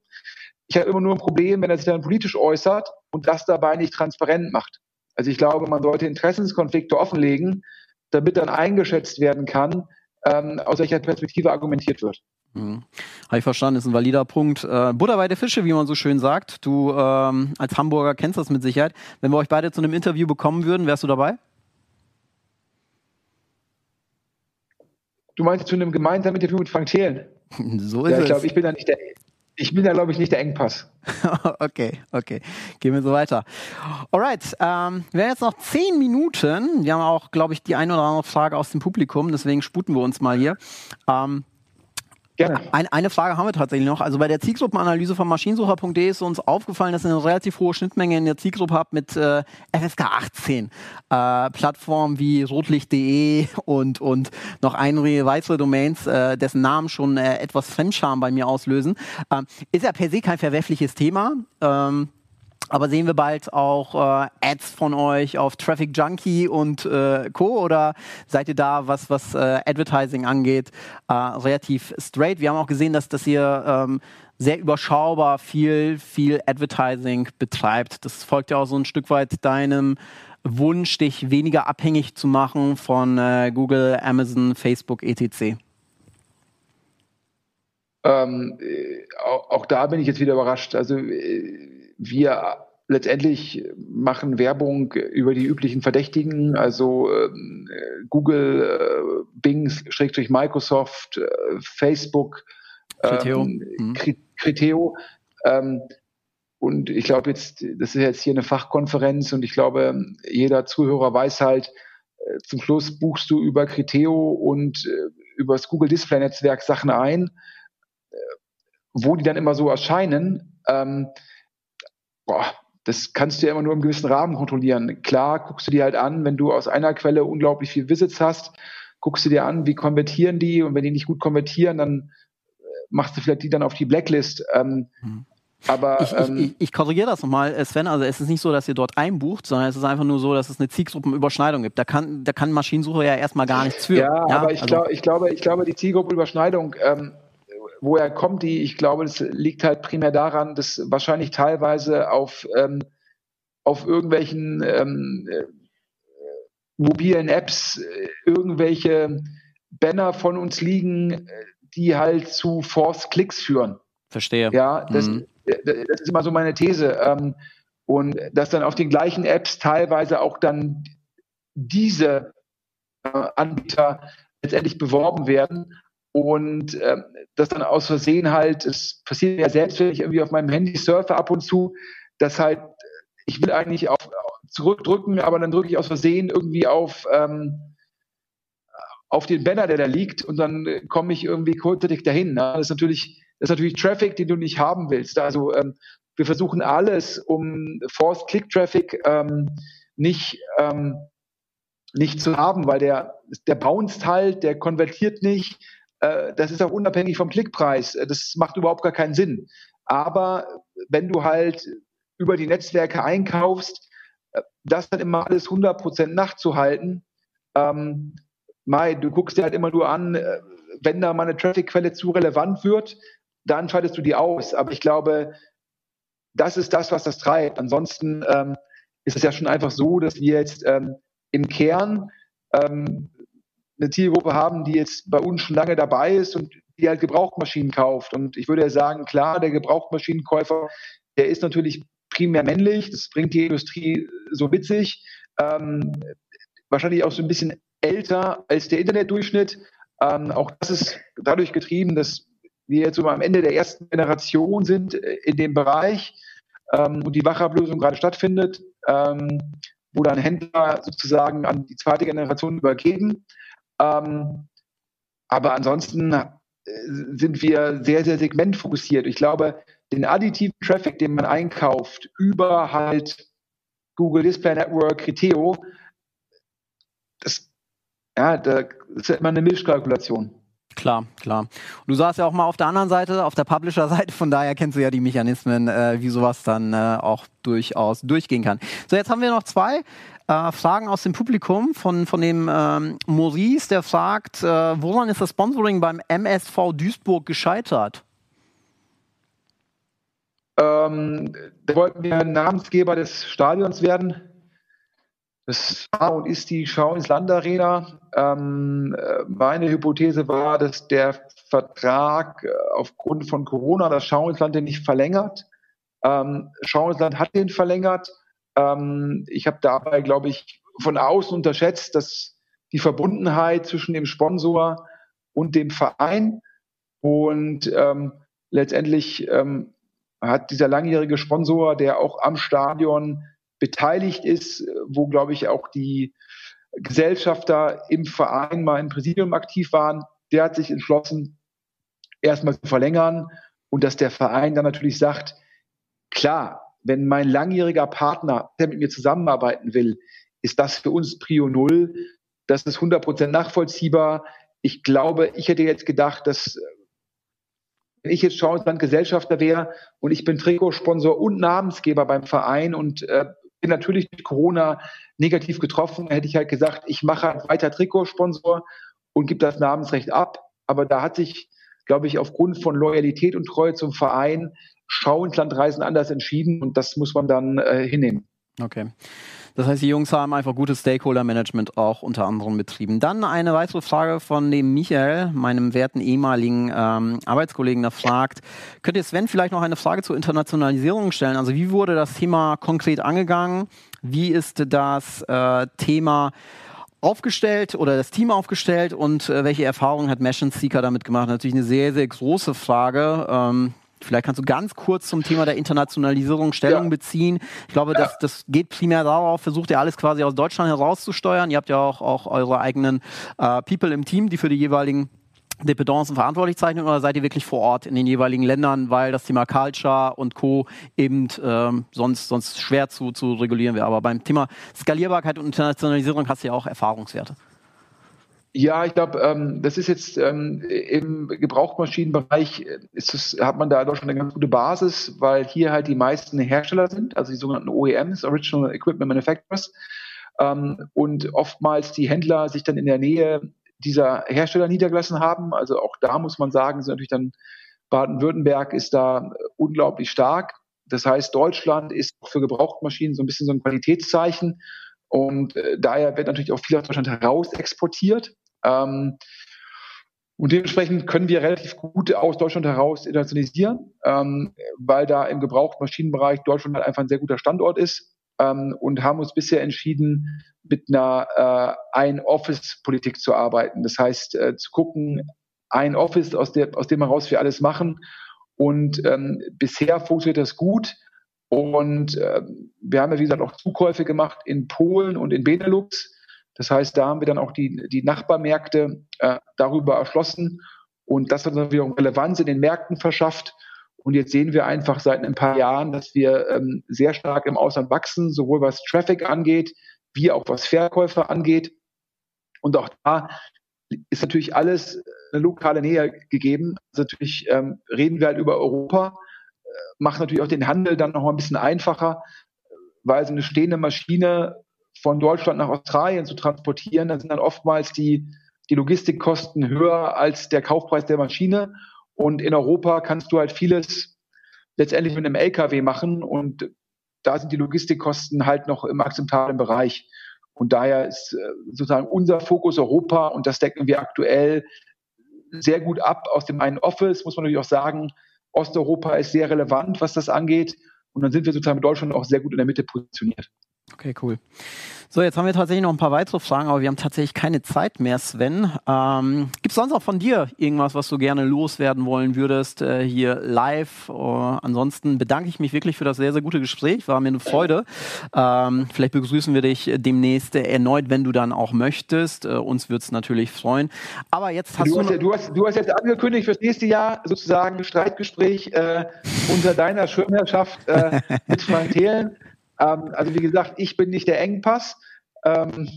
Ich habe immer nur ein Problem, wenn er sich dann politisch äußert und das dabei nicht transparent macht. Also ich glaube, man sollte Interessenskonflikte offenlegen, damit dann eingeschätzt werden kann, ähm, aus welcher Perspektive argumentiert wird. Mhm. Habe ich verstanden, ist ein valider Punkt. Äh, Butter bei der Fische, wie man so schön sagt. Du ähm, als Hamburger kennst das mit Sicherheit. Wenn wir euch beide zu einem Interview bekommen würden, wärst du dabei? Du meinst zu einem gemeinsamen Interview mit Frank Thelen? so ist ja, ich es. glaube, ich bin da nicht der, ich bin da, glaube ich, nicht der Engpass. okay, okay. Gehen wir so weiter. Alright, ähm, wir haben jetzt noch zehn Minuten. Wir haben auch, glaube ich, die eine oder andere Frage aus dem Publikum, deswegen sputen wir uns mal hier. Ähm, Gerne. Eine, eine Frage haben wir tatsächlich noch. Also bei der Zielgruppenanalyse von maschinensucher.de ist uns aufgefallen, dass ihr eine relativ hohe Schnittmenge in der Zielgruppe habt mit äh, FSK 18. Äh, Plattformen wie rotlicht.de und, und noch einige weitere Domains, äh, dessen Namen schon äh, etwas Fremdscham bei mir auslösen. Ähm, ist ja per se kein verwerfliches Thema. Ähm, aber sehen wir bald auch äh, Ads von euch auf Traffic Junkie und äh, Co. Oder seid ihr da, was, was äh, Advertising angeht, äh, relativ straight? Wir haben auch gesehen, dass, dass ihr ähm, sehr überschaubar viel, viel Advertising betreibt. Das folgt ja auch so ein Stück weit deinem Wunsch, dich weniger abhängig zu machen von äh, Google, Amazon, Facebook, etc. Ähm, äh, auch, auch, da bin ich jetzt wieder überrascht. Also wir letztendlich machen Werbung über die üblichen Verdächtigen, also äh, Google, äh, Bing, Schrägstrich Microsoft, äh, Facebook, Criteo. Ähm, mhm. Criteo. Ähm, und ich glaube jetzt, das ist jetzt hier eine Fachkonferenz und ich glaube, jeder Zuhörer weiß halt, äh, zum Schluss buchst du über Criteo und äh, über das Google Display Netzwerk Sachen ein, äh, wo die dann immer so erscheinen. Ähm, boah, das kannst du ja immer nur im gewissen Rahmen kontrollieren. Klar, guckst du dir halt an, wenn du aus einer Quelle unglaublich viel Visits hast, guckst du dir an, wie konvertieren die und wenn die nicht gut konvertieren, dann äh, machst du vielleicht die dann auf die Blacklist. Ähm, mhm. Aber ich, ähm, ich, ich korrigiere das nochmal, Sven. Also es ist nicht so, dass ihr dort einbucht, sondern es ist einfach nur so, dass es eine Zielgruppenüberschneidung gibt. Da kann, da kann Maschinensucher ja erstmal gar nichts für. Ja, ja? aber ich, also, glaub, ich, glaube, ich glaube, die Zielgruppenüberschneidung ähm, woher kommt die? Ich glaube, das liegt halt primär daran, dass wahrscheinlich teilweise auf, ähm, auf irgendwelchen ähm, äh, mobilen Apps äh, irgendwelche Banner von uns liegen, äh, die halt zu Force Klicks führen. Verstehe. Ja, das, mhm. das ist immer so meine These. Ähm, und dass dann auf den gleichen Apps teilweise auch dann diese Anbieter letztendlich beworben werden und äh, das dann aus Versehen halt, es passiert ja selbst, wenn ich irgendwie auf meinem Handy surfe ab und zu, dass halt, ich will eigentlich auf, zurückdrücken, aber dann drücke ich aus Versehen irgendwie auf, ähm, auf den Banner, der da liegt und dann komme ich irgendwie kurzzeitig dahin. Ne? Das ist natürlich, das ist natürlich Traffic, den du nicht haben willst. Also ähm, wir versuchen alles, um Forced Click Traffic ähm, nicht ähm, nicht zu haben, weil der der bounced halt, der konvertiert nicht, das ist auch unabhängig vom Klickpreis. Äh, das macht überhaupt gar keinen Sinn. Aber wenn du halt über die Netzwerke einkaufst, äh, das dann immer alles 100% nachzuhalten, ähm, Mai, du guckst dir halt immer nur an, wenn da mal eine Traffic-Quelle zu relevant wird, dann schaltest du die aus. Aber ich glaube, das ist das, was das treibt. Ansonsten ähm, ist es ja schon einfach so, dass wir jetzt ähm, im Kern ähm, eine Zielgruppe haben, die jetzt bei uns schon lange dabei ist und die halt Gebrauchtmaschinen kauft. Und ich würde ja sagen, klar, der Gebrauchtmaschinenkäufer, der ist natürlich primär männlich, das bringt die Industrie so mit sich. Ähm, wahrscheinlich auch so ein bisschen älter als der Internetdurchschnitt. Ähm, auch das ist dadurch getrieben, dass wir jetzt so am Ende der ersten Generation sind äh, in dem Bereich ähm, und die Wachablösung gerade stattfindet, ähm, wo dann Händler sozusagen an die zweite Generation übergeben. Ähm, aber ansonsten äh, sind wir sehr, sehr segmentfokussiert. Ich glaube, den additiven Traffic, den man einkauft, über halt Google Display Network, Criteo, das, ja, das ist immer eine Milchkalkulation. Klar, klar. du saßt ja auch mal auf der anderen Seite, auf der Publisher-Seite, von daher kennst du ja die Mechanismen, äh, wie sowas dann äh, auch durchaus durchgehen kann. So, jetzt haben wir noch zwei äh, Fragen aus dem Publikum von, von dem ähm, Maurice, der fragt, äh, woran ist das Sponsoring beim MSV Duisburg gescheitert? Ähm, da wollten wir Namensgeber des Stadions werden. Das war und ist die Schau ins Land Arena. Ähm, äh, meine Hypothese war, dass der Vertrag äh, aufgrund von Corona das Schau ins Land nicht verlängert. Ähm, Schau ins Land hat den verlängert. Ähm, ich habe dabei, glaube ich, von außen unterschätzt, dass die Verbundenheit zwischen dem Sponsor und dem Verein und ähm, letztendlich ähm, hat dieser langjährige Sponsor, der auch am Stadion beteiligt ist, wo, glaube ich, auch die Gesellschafter im Verein mal im Präsidium aktiv waren, der hat sich entschlossen, erstmal zu verlängern und dass der Verein dann natürlich sagt, klar, wenn mein langjähriger Partner, der mit mir zusammenarbeiten will, ist das für uns Prio Null. Das ist 100 Prozent nachvollziehbar. Ich glaube, ich hätte jetzt gedacht, dass wenn ich jetzt Schauensland Gesellschafter wäre und ich bin Trikotsponsor und Namensgeber beim Verein und äh, bin natürlich durch Corona negativ getroffen, hätte ich halt gesagt, ich mache halt weiter Trikotsponsor und gebe das Namensrecht ab. Aber da hat sich, glaube ich, aufgrund von Loyalität und Treue zum Verein Schau ins Land reisen anders entschieden und das muss man dann äh, hinnehmen. Okay. Das heißt, die Jungs haben einfach gutes Stakeholder-Management auch unter anderem betrieben. Dann eine weitere Frage von dem Michael, meinem werten ehemaligen ähm, Arbeitskollegen, der fragt, könnt ihr Sven vielleicht noch eine Frage zur Internationalisierung stellen? Also wie wurde das Thema konkret angegangen? Wie ist das äh, Thema aufgestellt oder das Team aufgestellt und äh, welche Erfahrungen hat Mesh Seeker damit gemacht? Natürlich eine sehr, sehr große Frage. Ähm, Vielleicht kannst du ganz kurz zum Thema der Internationalisierung Stellung ja. beziehen. Ich glaube, ja. das, das geht primär darauf, versucht ihr alles quasi aus Deutschland herauszusteuern. Ihr habt ja auch, auch eure eigenen äh, People im Team, die für die jeweiligen Dependancen verantwortlich zeichnen oder seid ihr wirklich vor Ort in den jeweiligen Ländern, weil das Thema Culture und Co. eben ähm, sonst, sonst schwer zu, zu regulieren wäre. Aber beim Thema Skalierbarkeit und Internationalisierung hast du ja auch Erfahrungswerte. Ja, ich glaube, ähm, das ist jetzt ähm, im Gebrauchmaschinenbereich äh, ist es, hat man da doch schon eine ganz gute Basis, weil hier halt die meisten Hersteller sind, also die sogenannten OEMs, Original Equipment Manufacturers, ähm, und oftmals die Händler sich dann in der Nähe dieser Hersteller niedergelassen haben. Also auch da muss man sagen, sind natürlich dann Baden-Württemberg ist da unglaublich stark. Das heißt, Deutschland ist für Gebrauchtmaschinen so ein bisschen so ein Qualitätszeichen. Und äh, daher wird natürlich auch viel aus Deutschland heraus exportiert. Ähm, und dementsprechend können wir relativ gut aus Deutschland heraus internationalisieren, ähm, weil da im Gebrauchtmaschinenbereich Deutschland halt einfach ein sehr guter Standort ist ähm, und haben uns bisher entschieden, mit einer äh, Ein-Office-Politik zu arbeiten. Das heißt, äh, zu gucken, ein Office, aus, der, aus dem heraus wir alles machen. Und ähm, bisher funktioniert das gut. Und äh, wir haben ja, wie gesagt, auch Zukäufe gemacht in Polen und in Benelux. Das heißt, da haben wir dann auch die, die Nachbarmärkte äh, darüber erschlossen. Und das hat dann wiederum Relevanz in den Märkten verschafft. Und jetzt sehen wir einfach seit ein paar Jahren, dass wir ähm, sehr stark im Ausland wachsen, sowohl was Traffic angeht, wie auch was Verkäufer angeht. Und auch da ist natürlich alles eine lokale Nähe gegeben. Also natürlich ähm, reden wir halt über Europa macht natürlich auch den Handel dann noch mal ein bisschen einfacher, weil so eine stehende Maschine von Deutschland nach Australien zu transportieren, da sind dann oftmals die, die Logistikkosten höher als der Kaufpreis der Maschine. Und in Europa kannst du halt vieles letztendlich mit einem LKW machen und da sind die Logistikkosten halt noch im akzeptablen Bereich. Und daher ist äh, sozusagen unser Fokus Europa und das decken wir aktuell sehr gut ab aus dem einen Office, muss man natürlich auch sagen, Osteuropa ist sehr relevant, was das angeht. Und dann sind wir sozusagen mit Deutschland auch sehr gut in der Mitte positioniert. Okay, cool. So, jetzt haben wir tatsächlich noch ein paar weitere Fragen, aber wir haben tatsächlich keine Zeit mehr, Sven. Ähm, Gibt es sonst auch von dir irgendwas, was du gerne loswerden wollen würdest, äh, hier live? Uh, ansonsten bedanke ich mich wirklich für das sehr, sehr gute Gespräch. War mir eine Freude. Ähm, vielleicht begrüßen wir dich demnächst erneut, wenn du dann auch möchtest. Uh, uns würde es natürlich freuen. Aber jetzt hast du. Du hast, ja, du, hast, du hast jetzt angekündigt, fürs nächste Jahr sozusagen Streitgespräch äh, unter deiner Schirmherrschaft äh, mit Frank Thelen. Ähm, also wie gesagt, ich bin nicht der Engpass. Ähm,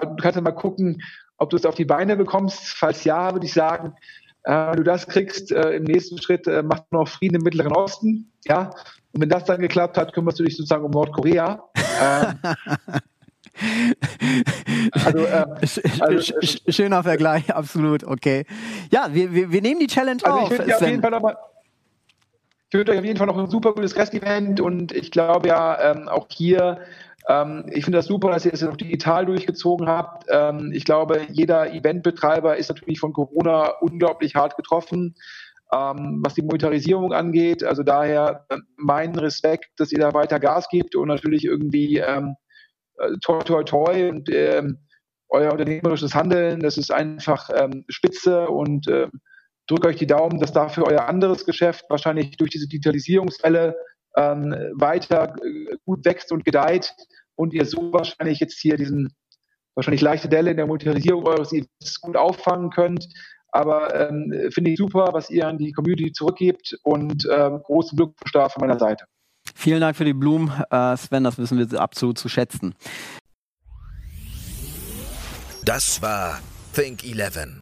du kannst ja mal gucken, ob du es auf die Beine bekommst. Falls ja, würde ich sagen, äh, wenn du das kriegst, äh, im nächsten Schritt äh, macht noch Frieden im Mittleren Osten. Ja, und wenn das dann geklappt hat, kümmerst du dich sozusagen um Nordkorea. ähm, also, äh, also, Schöner Vergleich, absolut, okay. Ja, wir, wir, wir nehmen die Challenge also auf. Ich auf jeden Fall noch ich wünsche euch auf jeden Fall noch ein super gutes Rest-Event und ich glaube ja, ähm, auch hier Ähm, ich finde das super, dass ihr es auch digital durchgezogen habt. Ähm, ich glaube, jeder Eventbetreiber ist natürlich von Corona unglaublich hart getroffen, ähm, was die Monetarisierung angeht. Also daher äh, mein Respekt, dass ihr da weiter Gas gibt und natürlich irgendwie ähm, äh, toi toi toi und ähm, euer unternehmerisches Handeln, das ist einfach ähm, spitze und drücke euch die Daumen, dass dafür euer anderes Geschäft wahrscheinlich durch diese Digitalisierungswelle ähm, weiter äh, gut wächst und gedeiht und ihr so wahrscheinlich jetzt hier diesen wahrscheinlich leichte Delle in der Monetarisierung eures Events gut auffangen könnt. Aber ähm, finde ich super, was ihr an die Community zurückgebt und äh, großen Glückwunsch da von meiner Seite. Vielen Dank für die Blumen, äh, Sven, das wissen wir absolut zu schätzen. Das war Think 11,